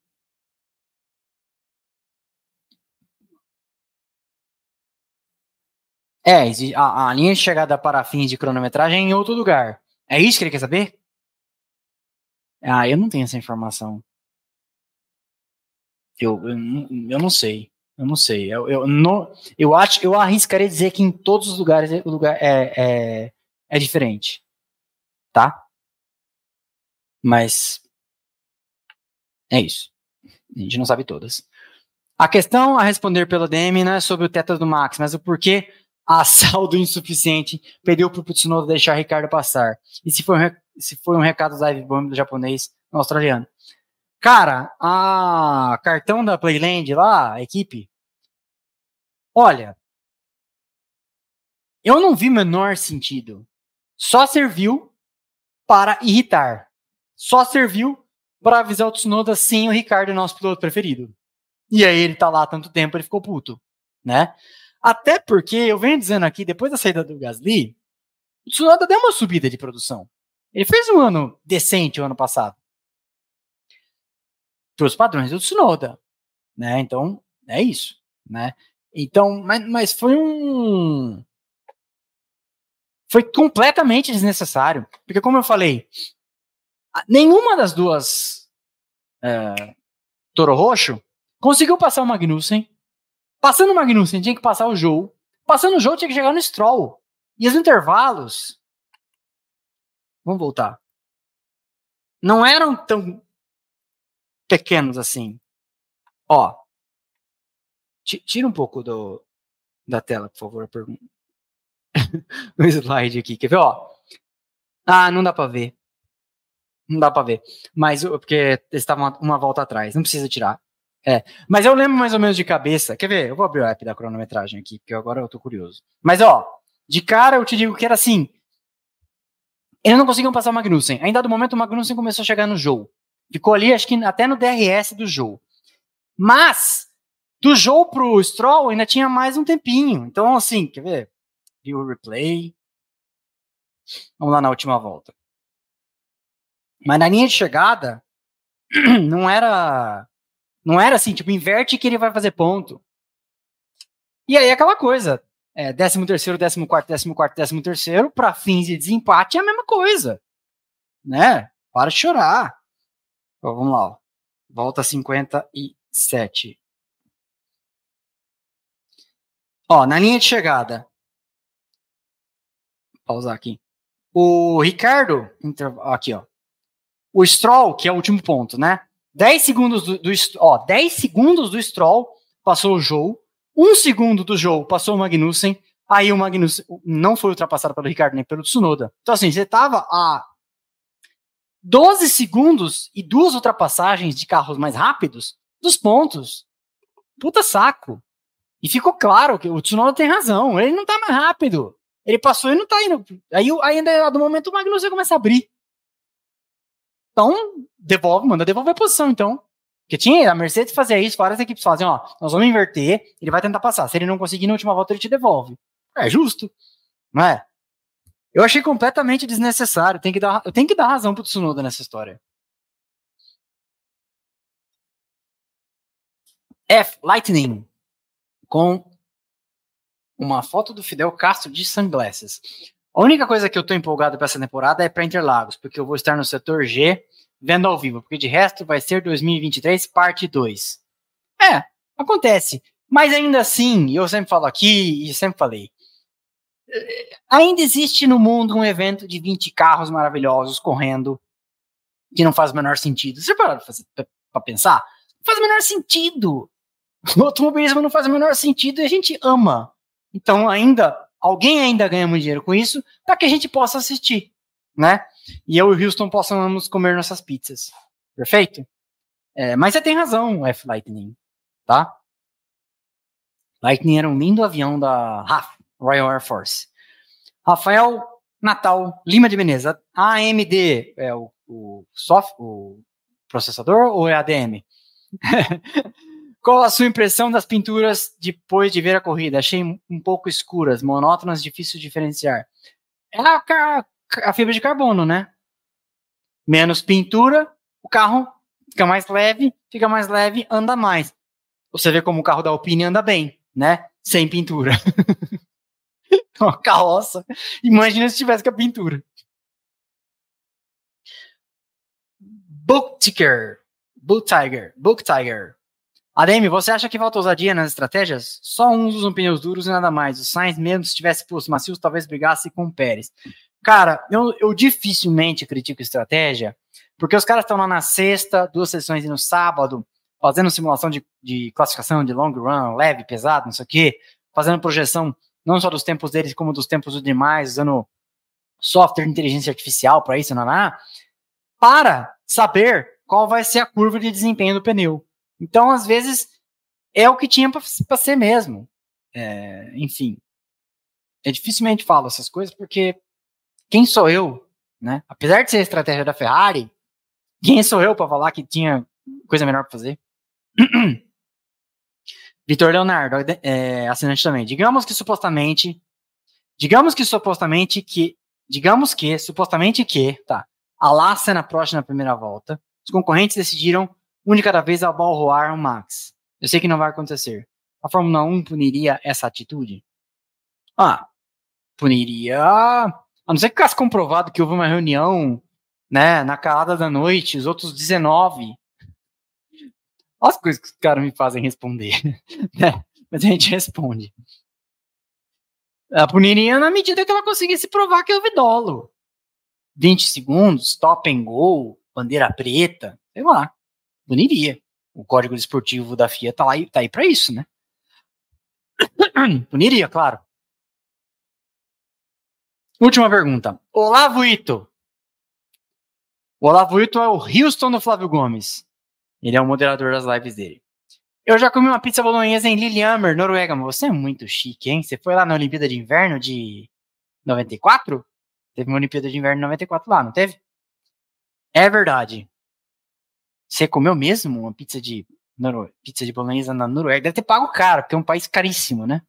É, a, a linha de chegada para fins de cronometragem é em outro lugar. É isso que ele quer saber? Ah, eu não tenho essa informação. Eu, eu, eu não sei. Eu não sei. Eu, eu, não, eu acho, eu arriscaria dizer que em todos os lugares o lugar é, é, é diferente. Tá? Mas é isso. A gente não sabe todas. A questão a responder pelo DM não é sobre o teto do Max, mas o porquê a saldo insuficiente pediu para o Tsunoda deixar Ricardo passar. E se foi um, se foi um recado da Bomb do japonês no australiano. Cara, a cartão da Playland lá, a equipe, olha, eu não vi menor sentido. Só serviu para irritar. Só serviu para avisar o Tsunoda sim, o Ricardo nosso piloto preferido. E aí ele tá lá há tanto tempo, ele ficou puto, né? Até porque eu venho dizendo aqui, depois da saída do Gasly, o Tsunoda deu uma subida de produção. Ele fez um ano decente o ano passado para os padrões do Tsunoda, né? Então, é isso, né? Então, mas, mas foi um foi completamente desnecessário, porque como eu falei, nenhuma das duas é, Toro Roxo conseguiu passar o Magnussen. Passando o Magnussen, tinha que passar o Joe. Passando o Joe, tinha que chegar no Stroll. E os intervalos. Vamos voltar. Não eram tão pequenos assim. Ó. Tira um pouco do, da tela, por favor, a pergunta. slide aqui. Quer ver, ó? Ah, não dá pra ver. Não dá pra ver. Mas, porque estava uma, uma volta atrás. Não precisa tirar. É. Mas eu lembro mais ou menos de cabeça. Quer ver? Eu vou abrir o app da cronometragem aqui, porque agora eu tô curioso. Mas, ó, de cara eu te digo que era assim. Eles não conseguiam passar o Magnussen. Ainda do momento o Magnussen começou a chegar no jogo. Ficou ali, acho que até no DRS do jogo. Mas, do jogo pro Stroll ainda tinha mais um tempinho. Então, assim, quer ver? Viu o replay. Vamos lá na última volta. Mas na linha de chegada, não era. Não era assim, tipo, inverte que ele vai fazer ponto. E aí aquela coisa. É, 13 terceiro, 14 décimo quarto, décimo terceiro, para fins de desempate é a mesma coisa. Né? Para de chorar. Então, vamos lá. Ó. Volta 57. Ó, na linha de chegada. Vou pausar aqui. O Ricardo, aqui, ó. O Stroll, que é o último ponto, né? 10 segundos do, do ó, 10 segundos do Stroll passou o Joe, um segundo do Joe passou o Magnussen, aí o Magnussen não foi ultrapassado pelo Ricardo nem pelo Tsunoda. Então assim, você tava a 12 segundos e duas ultrapassagens de carros mais rápidos dos pontos. Puta saco. E ficou claro que o Tsunoda tem razão, ele não tá mais rápido. Ele passou e não tá indo. Aí ainda do momento o Magnussen começa a abrir. Então, devolve, manda devolver a posição, então. Porque tinha, a Mercedes fazia isso, várias equipes fazem, ó, nós vamos inverter, ele vai tentar passar. Se ele não conseguir na última volta, ele te devolve. É justo, não é? Eu achei completamente desnecessário. Tem que dar, eu tenho que dar razão pro Tsunoda nessa história. F. Lightning. Com uma foto do Fidel Castro de sunglasses. A única coisa que eu tô empolgado para essa temporada é para Interlagos, porque eu vou estar no setor G vendo ao vivo, porque de resto vai ser 2023 parte 2. É, acontece. Mas ainda assim, eu sempre falo aqui e sempre falei, ainda existe no mundo um evento de 20 carros maravilhosos correndo que não faz o menor sentido. Você parou para pensar? Não faz o menor sentido. O automobilismo não faz o menor sentido e a gente ama. Então ainda alguém ainda ganha muito dinheiro com isso para que a gente possa assistir, né? E eu e o Houston possamos comer nossas pizzas. Perfeito? É, mas você tem razão, F Lightning, tá? Lightning era um lindo avião da RAF, Royal Air Force. Rafael Natal Lima de Menezes. AMD é o, o software, o processador ou é ADM? Qual a sua impressão das pinturas depois de ver a corrida? Achei um pouco escuras, monótonas, difícil de diferenciar. É a, a fibra de carbono, né? Menos pintura, o carro fica mais leve, fica mais leve, anda mais. Você vê como o carro da Alpine anda bem, né? Sem pintura. Uma carroça. Imagina se tivesse com a pintura. Book Tiger. Book Tiger. Book Tiger. ADM, você acha que falta ousadia nas estratégias? Só uns usam pneus duros e nada mais. O Sainz, mesmo se tivesse posto macios, talvez brigasse com o Pérez. Cara, eu, eu dificilmente critico estratégia, porque os caras estão lá na sexta, duas sessões no sábado, fazendo simulação de, de classificação de long run, leve, pesado, não sei o quê, fazendo projeção não só dos tempos deles, como dos tempos dos demais, usando software de inteligência artificial para isso, não, para saber qual vai ser a curva de desempenho do pneu. Então, às vezes, é o que tinha para ser mesmo. É, enfim, eu dificilmente falo essas coisas porque quem sou eu, né? Apesar de ser estratégia da Ferrari, quem sou eu para falar que tinha coisa melhor para fazer? Vitor Leonardo, é, assinante também. Digamos que supostamente, digamos que supostamente que, digamos que supostamente que, tá, a Lassa na próxima primeira volta, os concorrentes decidiram um de cada vez ao balroar o Max. Eu sei que não vai acontecer. A Fórmula 1 puniria essa atitude? Ah, puniria. A não ser que ficasse comprovado que houve uma reunião, né, na calada da noite, os outros 19. Olha as coisas que os caras me fazem responder. né? Mas a gente responde. A puniria na medida que ela conseguisse provar que houve dolo. 20 segundos, stop and go, bandeira preta, sei lá puniria. O código desportivo da FIA tá, lá, tá aí para isso, né? puniria, claro. Última pergunta. Olavo Ito. O Olavo Ito é o Houston do Flávio Gomes. Ele é o moderador das lives dele. Eu já comi uma pizza bolonhesa em Lillehammer, Noruega. Mas você é muito chique, hein? Você foi lá na Olimpíada de Inverno de 94? Teve uma Olimpíada de Inverno de 94 lá, não teve? É verdade. Você comeu mesmo uma pizza de pizza de bolonhesa na Noruega? Deve ter pago caro, porque é um país caríssimo, né?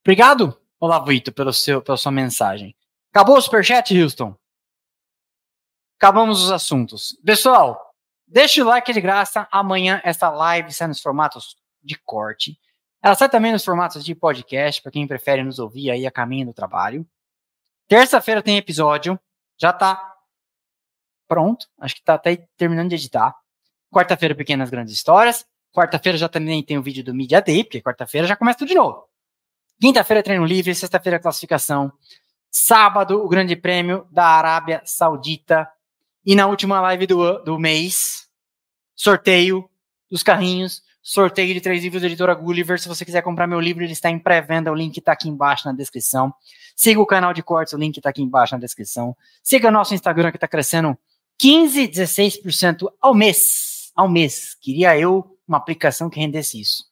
Obrigado, Olavo Ito, pelo seu, pela sua mensagem. Acabou o superchat, Houston? Acabamos os assuntos. Pessoal, deixa o like de graça. Amanhã essa live sai nos formatos de corte. Ela sai também nos formatos de podcast, para quem prefere nos ouvir aí a caminho do trabalho. Terça-feira tem episódio. Já tá pronto. Acho que tá até terminando de editar. Quarta-feira, Pequenas Grandes Histórias. Quarta-feira já também tem o vídeo do Media Day, porque quarta-feira já começa tudo de novo. Quinta-feira, treino livre. Sexta-feira, classificação. Sábado, o Grande Prêmio da Arábia Saudita. E na última live do, do mês, sorteio dos carrinhos. Sorteio de três livros da editora Gulliver. Se você quiser comprar meu livro, ele está em pré-venda. O link está aqui embaixo na descrição. Siga o canal de cortes, o link está aqui embaixo na descrição. Siga nosso Instagram que está crescendo 15, 16% ao mês. Ao mês. Queria eu uma aplicação que rendesse isso.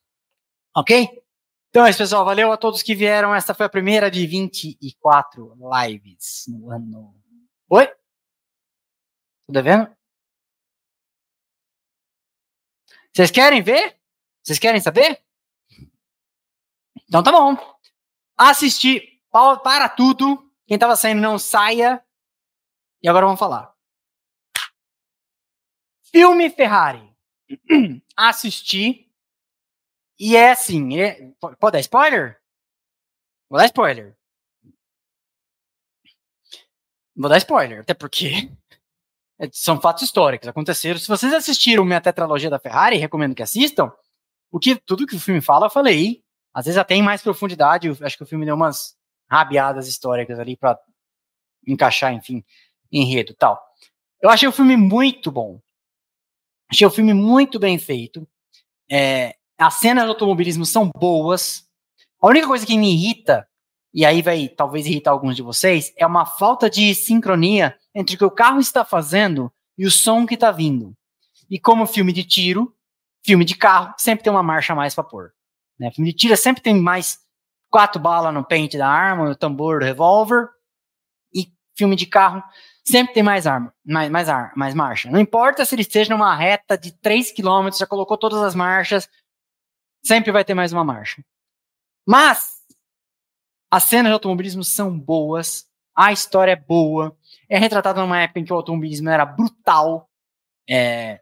Ok? Então é isso, pessoal. Valeu a todos que vieram. Esta foi a primeira de 24 lives no ano. Oi? Tudo vendo? Vocês querem ver? Vocês querem saber? Então tá bom. Assistir. Para tudo. Quem tava saindo não saia. E agora vamos falar. Filme Ferrari. Assisti. E é assim, é, pode dar spoiler? Vou dar spoiler. Vou dar spoiler, até porque é, são fatos históricos, aconteceram. Se vocês assistiram minha tetralogia da Ferrari, recomendo que assistam. O que, tudo que o filme fala, eu falei. Às vezes até em mais profundidade, acho que o filme deu umas rabiadas históricas ali para encaixar, enfim, enredo tal. Eu achei o filme muito bom. Achei o filme muito bem feito. É, as cenas do automobilismo são boas. A única coisa que me irrita, e aí vai talvez irritar alguns de vocês, é uma falta de sincronia entre o que o carro está fazendo e o som que está vindo. E como filme de tiro, filme de carro, sempre tem uma marcha a mais para pôr. Né? Filme de tiro sempre tem mais quatro balas no pente da arma, no tambor do revólver. E filme de carro sempre tem mais arma, mais, mais, ar, mais marcha. Não importa se ele esteja numa reta de 3 km, já colocou todas as marchas, sempre vai ter mais uma marcha. Mas as cenas de automobilismo são boas, a história é boa, é retratada numa época em que o automobilismo era brutal, é,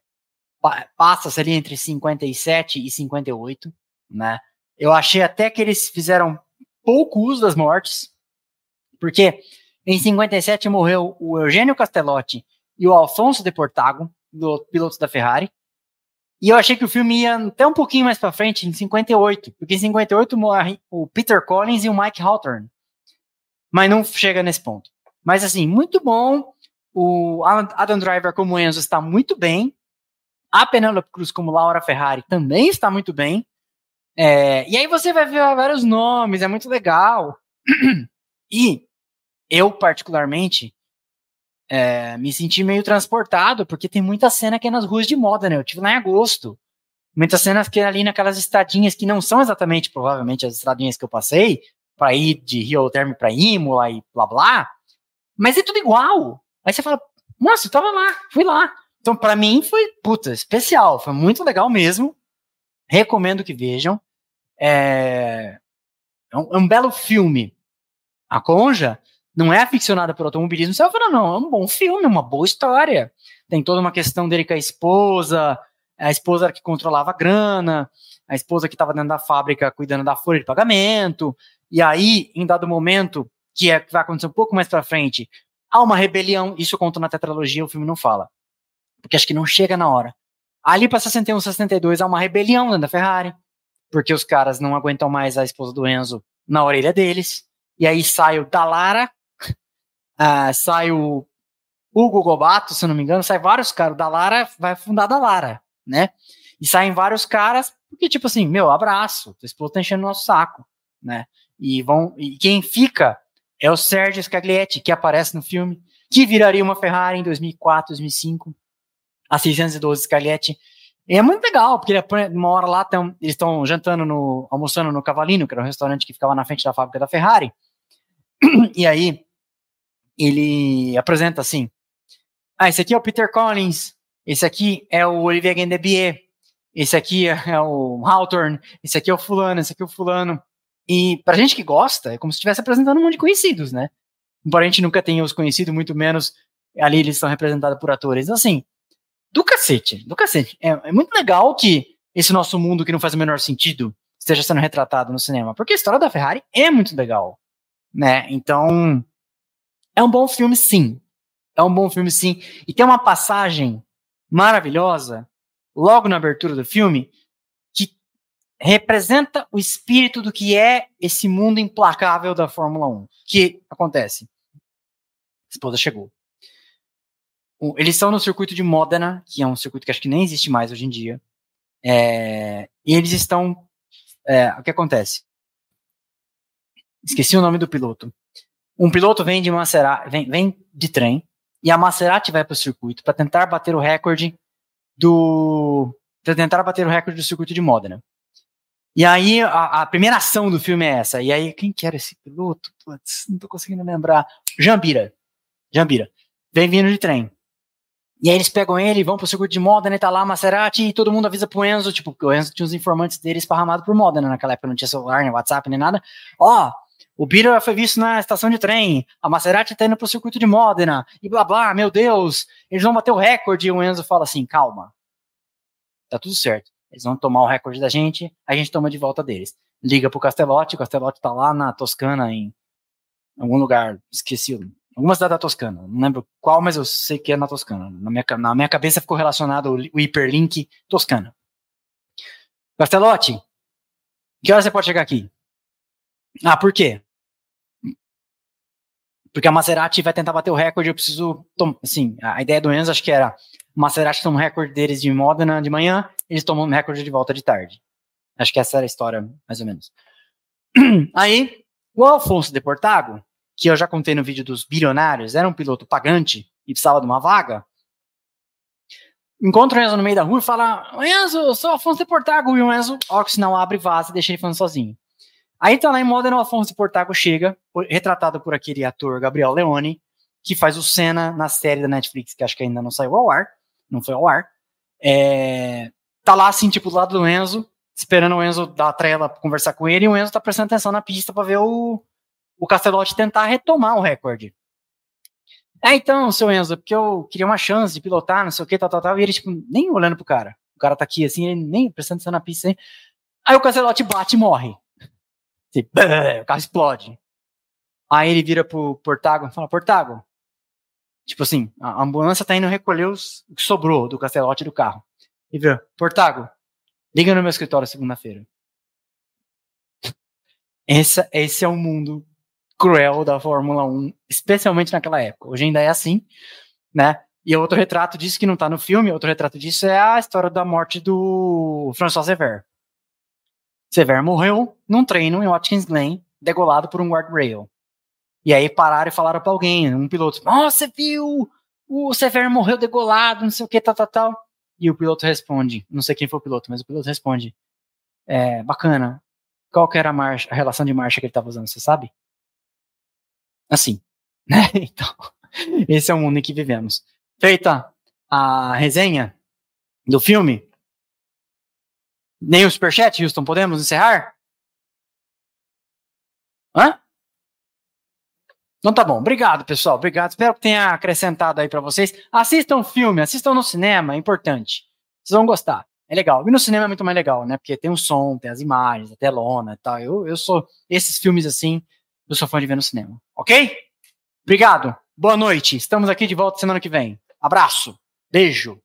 passa-se ali entre 57 e 58, né? Eu achei até que eles fizeram pouco uso das mortes, porque em 57 morreu o Eugênio Castellotti e o Alfonso de Portago, piloto da Ferrari. E eu achei que o filme ia até um pouquinho mais para frente, em 58, porque em 58 morre o Peter Collins e o Mike Hawthorne. Mas não chega nesse ponto. Mas assim, muito bom. O Adam Driver como Enzo está muito bem. A Penélope Cruz como Laura Ferrari também está muito bem. É, e aí você vai ver vários nomes, é muito legal. E eu, particularmente, é, me senti meio transportado, porque tem muita cena que é nas ruas de moda, né? Eu tive lá em agosto. Muitas cenas que é ali naquelas estradinhas que não são exatamente, provavelmente, as estradinhas que eu passei, para ir de Rio Terme para Imola e blá blá. Mas é tudo igual. Aí você fala, nossa, eu tava lá, fui lá. Então, para mim, foi, puta, especial. Foi muito legal mesmo. Recomendo que vejam. É, é um, é um belo filme. A Conja não é aficionada por automobilismo, você vai falar, não, é um bom filme, uma boa história. Tem toda uma questão dele com a esposa, a esposa que controlava a grana, a esposa que estava dentro da fábrica cuidando da folha de pagamento, e aí, em dado momento, que, é, que vai acontecer um pouco mais para frente, há uma rebelião, isso conta na tetralogia, o filme não fala, porque acho que não chega na hora. Ali para 61, 62, há uma rebelião dentro da Ferrari, porque os caras não aguentam mais a esposa do Enzo na orelha deles, e aí sai o Dalara, uh, sai o Hugo Gobato, se não me engano, sai vários caras. O Dalara vai fundar a Dalara, né? E saem vários caras, porque, tipo assim, meu, abraço, tua esposa tá enchendo o nosso saco, né? E vão. E quem fica é o Sérgio Scaglietti, que aparece no filme, que viraria uma Ferrari em 2004, 2005, a 612 Scaglietti. E é muito legal, porque ele, uma hora lá tão, eles estão jantando no, almoçando no Cavalino, que era um restaurante que ficava na frente da fábrica da Ferrari. E aí ele apresenta assim: Ah, esse aqui é o Peter Collins, esse aqui é o Olivier Gendebier, esse aqui é o Hawthorne, esse aqui é o fulano, esse aqui é o fulano. E pra gente que gosta, é como se estivesse apresentando um monte de conhecidos, né? Embora a gente nunca tenha os conhecidos, muito menos ali eles são representados por atores. Assim, do cacete, do cacete. É, é muito legal que esse nosso mundo que não faz o menor sentido esteja sendo retratado no cinema, porque a história da Ferrari é muito legal né? Então, é um bom filme, sim. É um bom filme, sim. E tem uma passagem maravilhosa, logo na abertura do filme, que representa o espírito do que é esse mundo implacável da Fórmula 1. Que acontece? A esposa chegou. Eles estão no circuito de Modena, que é um circuito que acho que nem existe mais hoje em dia. É, e eles estão. É, o que acontece? Esqueci o nome do piloto. Um piloto vem de Maserati, vem, vem de trem, e a Maserati vai para o circuito para tentar bater o recorde do. para tentar bater o recorde do circuito de Modena. E aí, a, a, primeira ação do filme é essa. E aí, quem que era esse piloto? Putz, não tô conseguindo lembrar. Jambira. Jambira. Vem vindo de trem. E aí eles pegam ele, vão pro circuito de Modena, e tá lá Maserati, e todo mundo avisa pro Enzo, tipo, o Enzo tinha os informantes dele esparramados por Modena naquela época, não tinha celular, nem WhatsApp, nem nada. Ó, oh, o Bira foi visto na estação de trem, a Maserati tá indo pro circuito de Modena, e blá blá, meu Deus, eles vão bater o recorde. E o Enzo fala assim: calma, tá tudo certo. Eles vão tomar o recorde da gente, a gente toma de volta deles. Liga pro Castelotti, o Castelotti tá lá na Toscana, em algum lugar, esqueci, alguma cidade da Toscana, não lembro qual, mas eu sei que é na Toscana. Na minha, na minha cabeça ficou relacionado o hiperlink Toscana. Castelotti, que hora você pode chegar aqui? Ah, por quê? Porque a Maserati vai tentar bater o recorde, eu preciso. Assim, a ideia do Enzo acho que era: Maserati toma o recorde deles de Modena de manhã, eles tomam o recorde de volta de tarde. Acho que essa era a história, mais ou menos. Aí, o Alfonso de Portago, que eu já contei no vídeo dos bilionários, era um piloto pagante e precisava de uma vaga. Encontra o Enzo no meio da rua e fala: Enzo, eu sou o Alfonso de Portago. E o Enzo, ó, que sinal abre, vaza e deixa ele falando sozinho. Aí tá lá em Modern Alfonso Portago chega, retratado por aquele ator Gabriel Leone, que faz o Senna na série da Netflix, que acho que ainda não saiu ao ar, não foi ao ar. É, tá lá assim, tipo, do lado do Enzo, esperando o Enzo dar a trela pra conversar com ele, e o Enzo tá prestando atenção na pista para ver o, o Castelotti tentar retomar o recorde. É, então, seu Enzo, porque eu queria uma chance de pilotar, não sei o que, tal, tal, tal, e ele, tipo, nem olhando pro cara. O cara tá aqui, assim, ele nem prestando atenção na pista, assim. Aí o Castelotti bate e morre. Assim, o carro explode. Aí ele vira pro Portago e fala, Portago, Tipo assim, a ambulância tá indo recolher os, o que sobrou do castelote do carro. E vê, Portago, liga no meu escritório segunda-feira. Esse, esse é o mundo cruel da Fórmula 1, especialmente naquela época. Hoje ainda é assim, né? E outro retrato disso que não tá no filme, outro retrato disso é a história da morte do François Sever. Sever morreu num treino em Watkins Glen, degolado por um guardrail. E aí pararam e falaram para alguém, um piloto, você viu? O Sever morreu degolado, não sei o que, tal, tal, tal. E o piloto responde, não sei quem foi o piloto, mas o piloto responde, é, bacana, qual que era a, marcha, a relação de marcha que ele estava usando, você sabe? Assim, né? Então, esse é o mundo em que vivemos. Feita a resenha do filme, nem o superchat, Houston, podemos encerrar? Hã? Então tá bom, obrigado pessoal, obrigado. Espero que tenha acrescentado aí para vocês. Assistam filme, assistam no cinema, é importante. Vocês vão gostar, é legal. E no cinema é muito mais legal, né? Porque tem o som, tem as imagens, a telona e tal. Eu, eu sou, esses filmes assim, eu sou fã de ver no cinema, ok? Obrigado, boa noite. Estamos aqui de volta semana que vem. Abraço, beijo.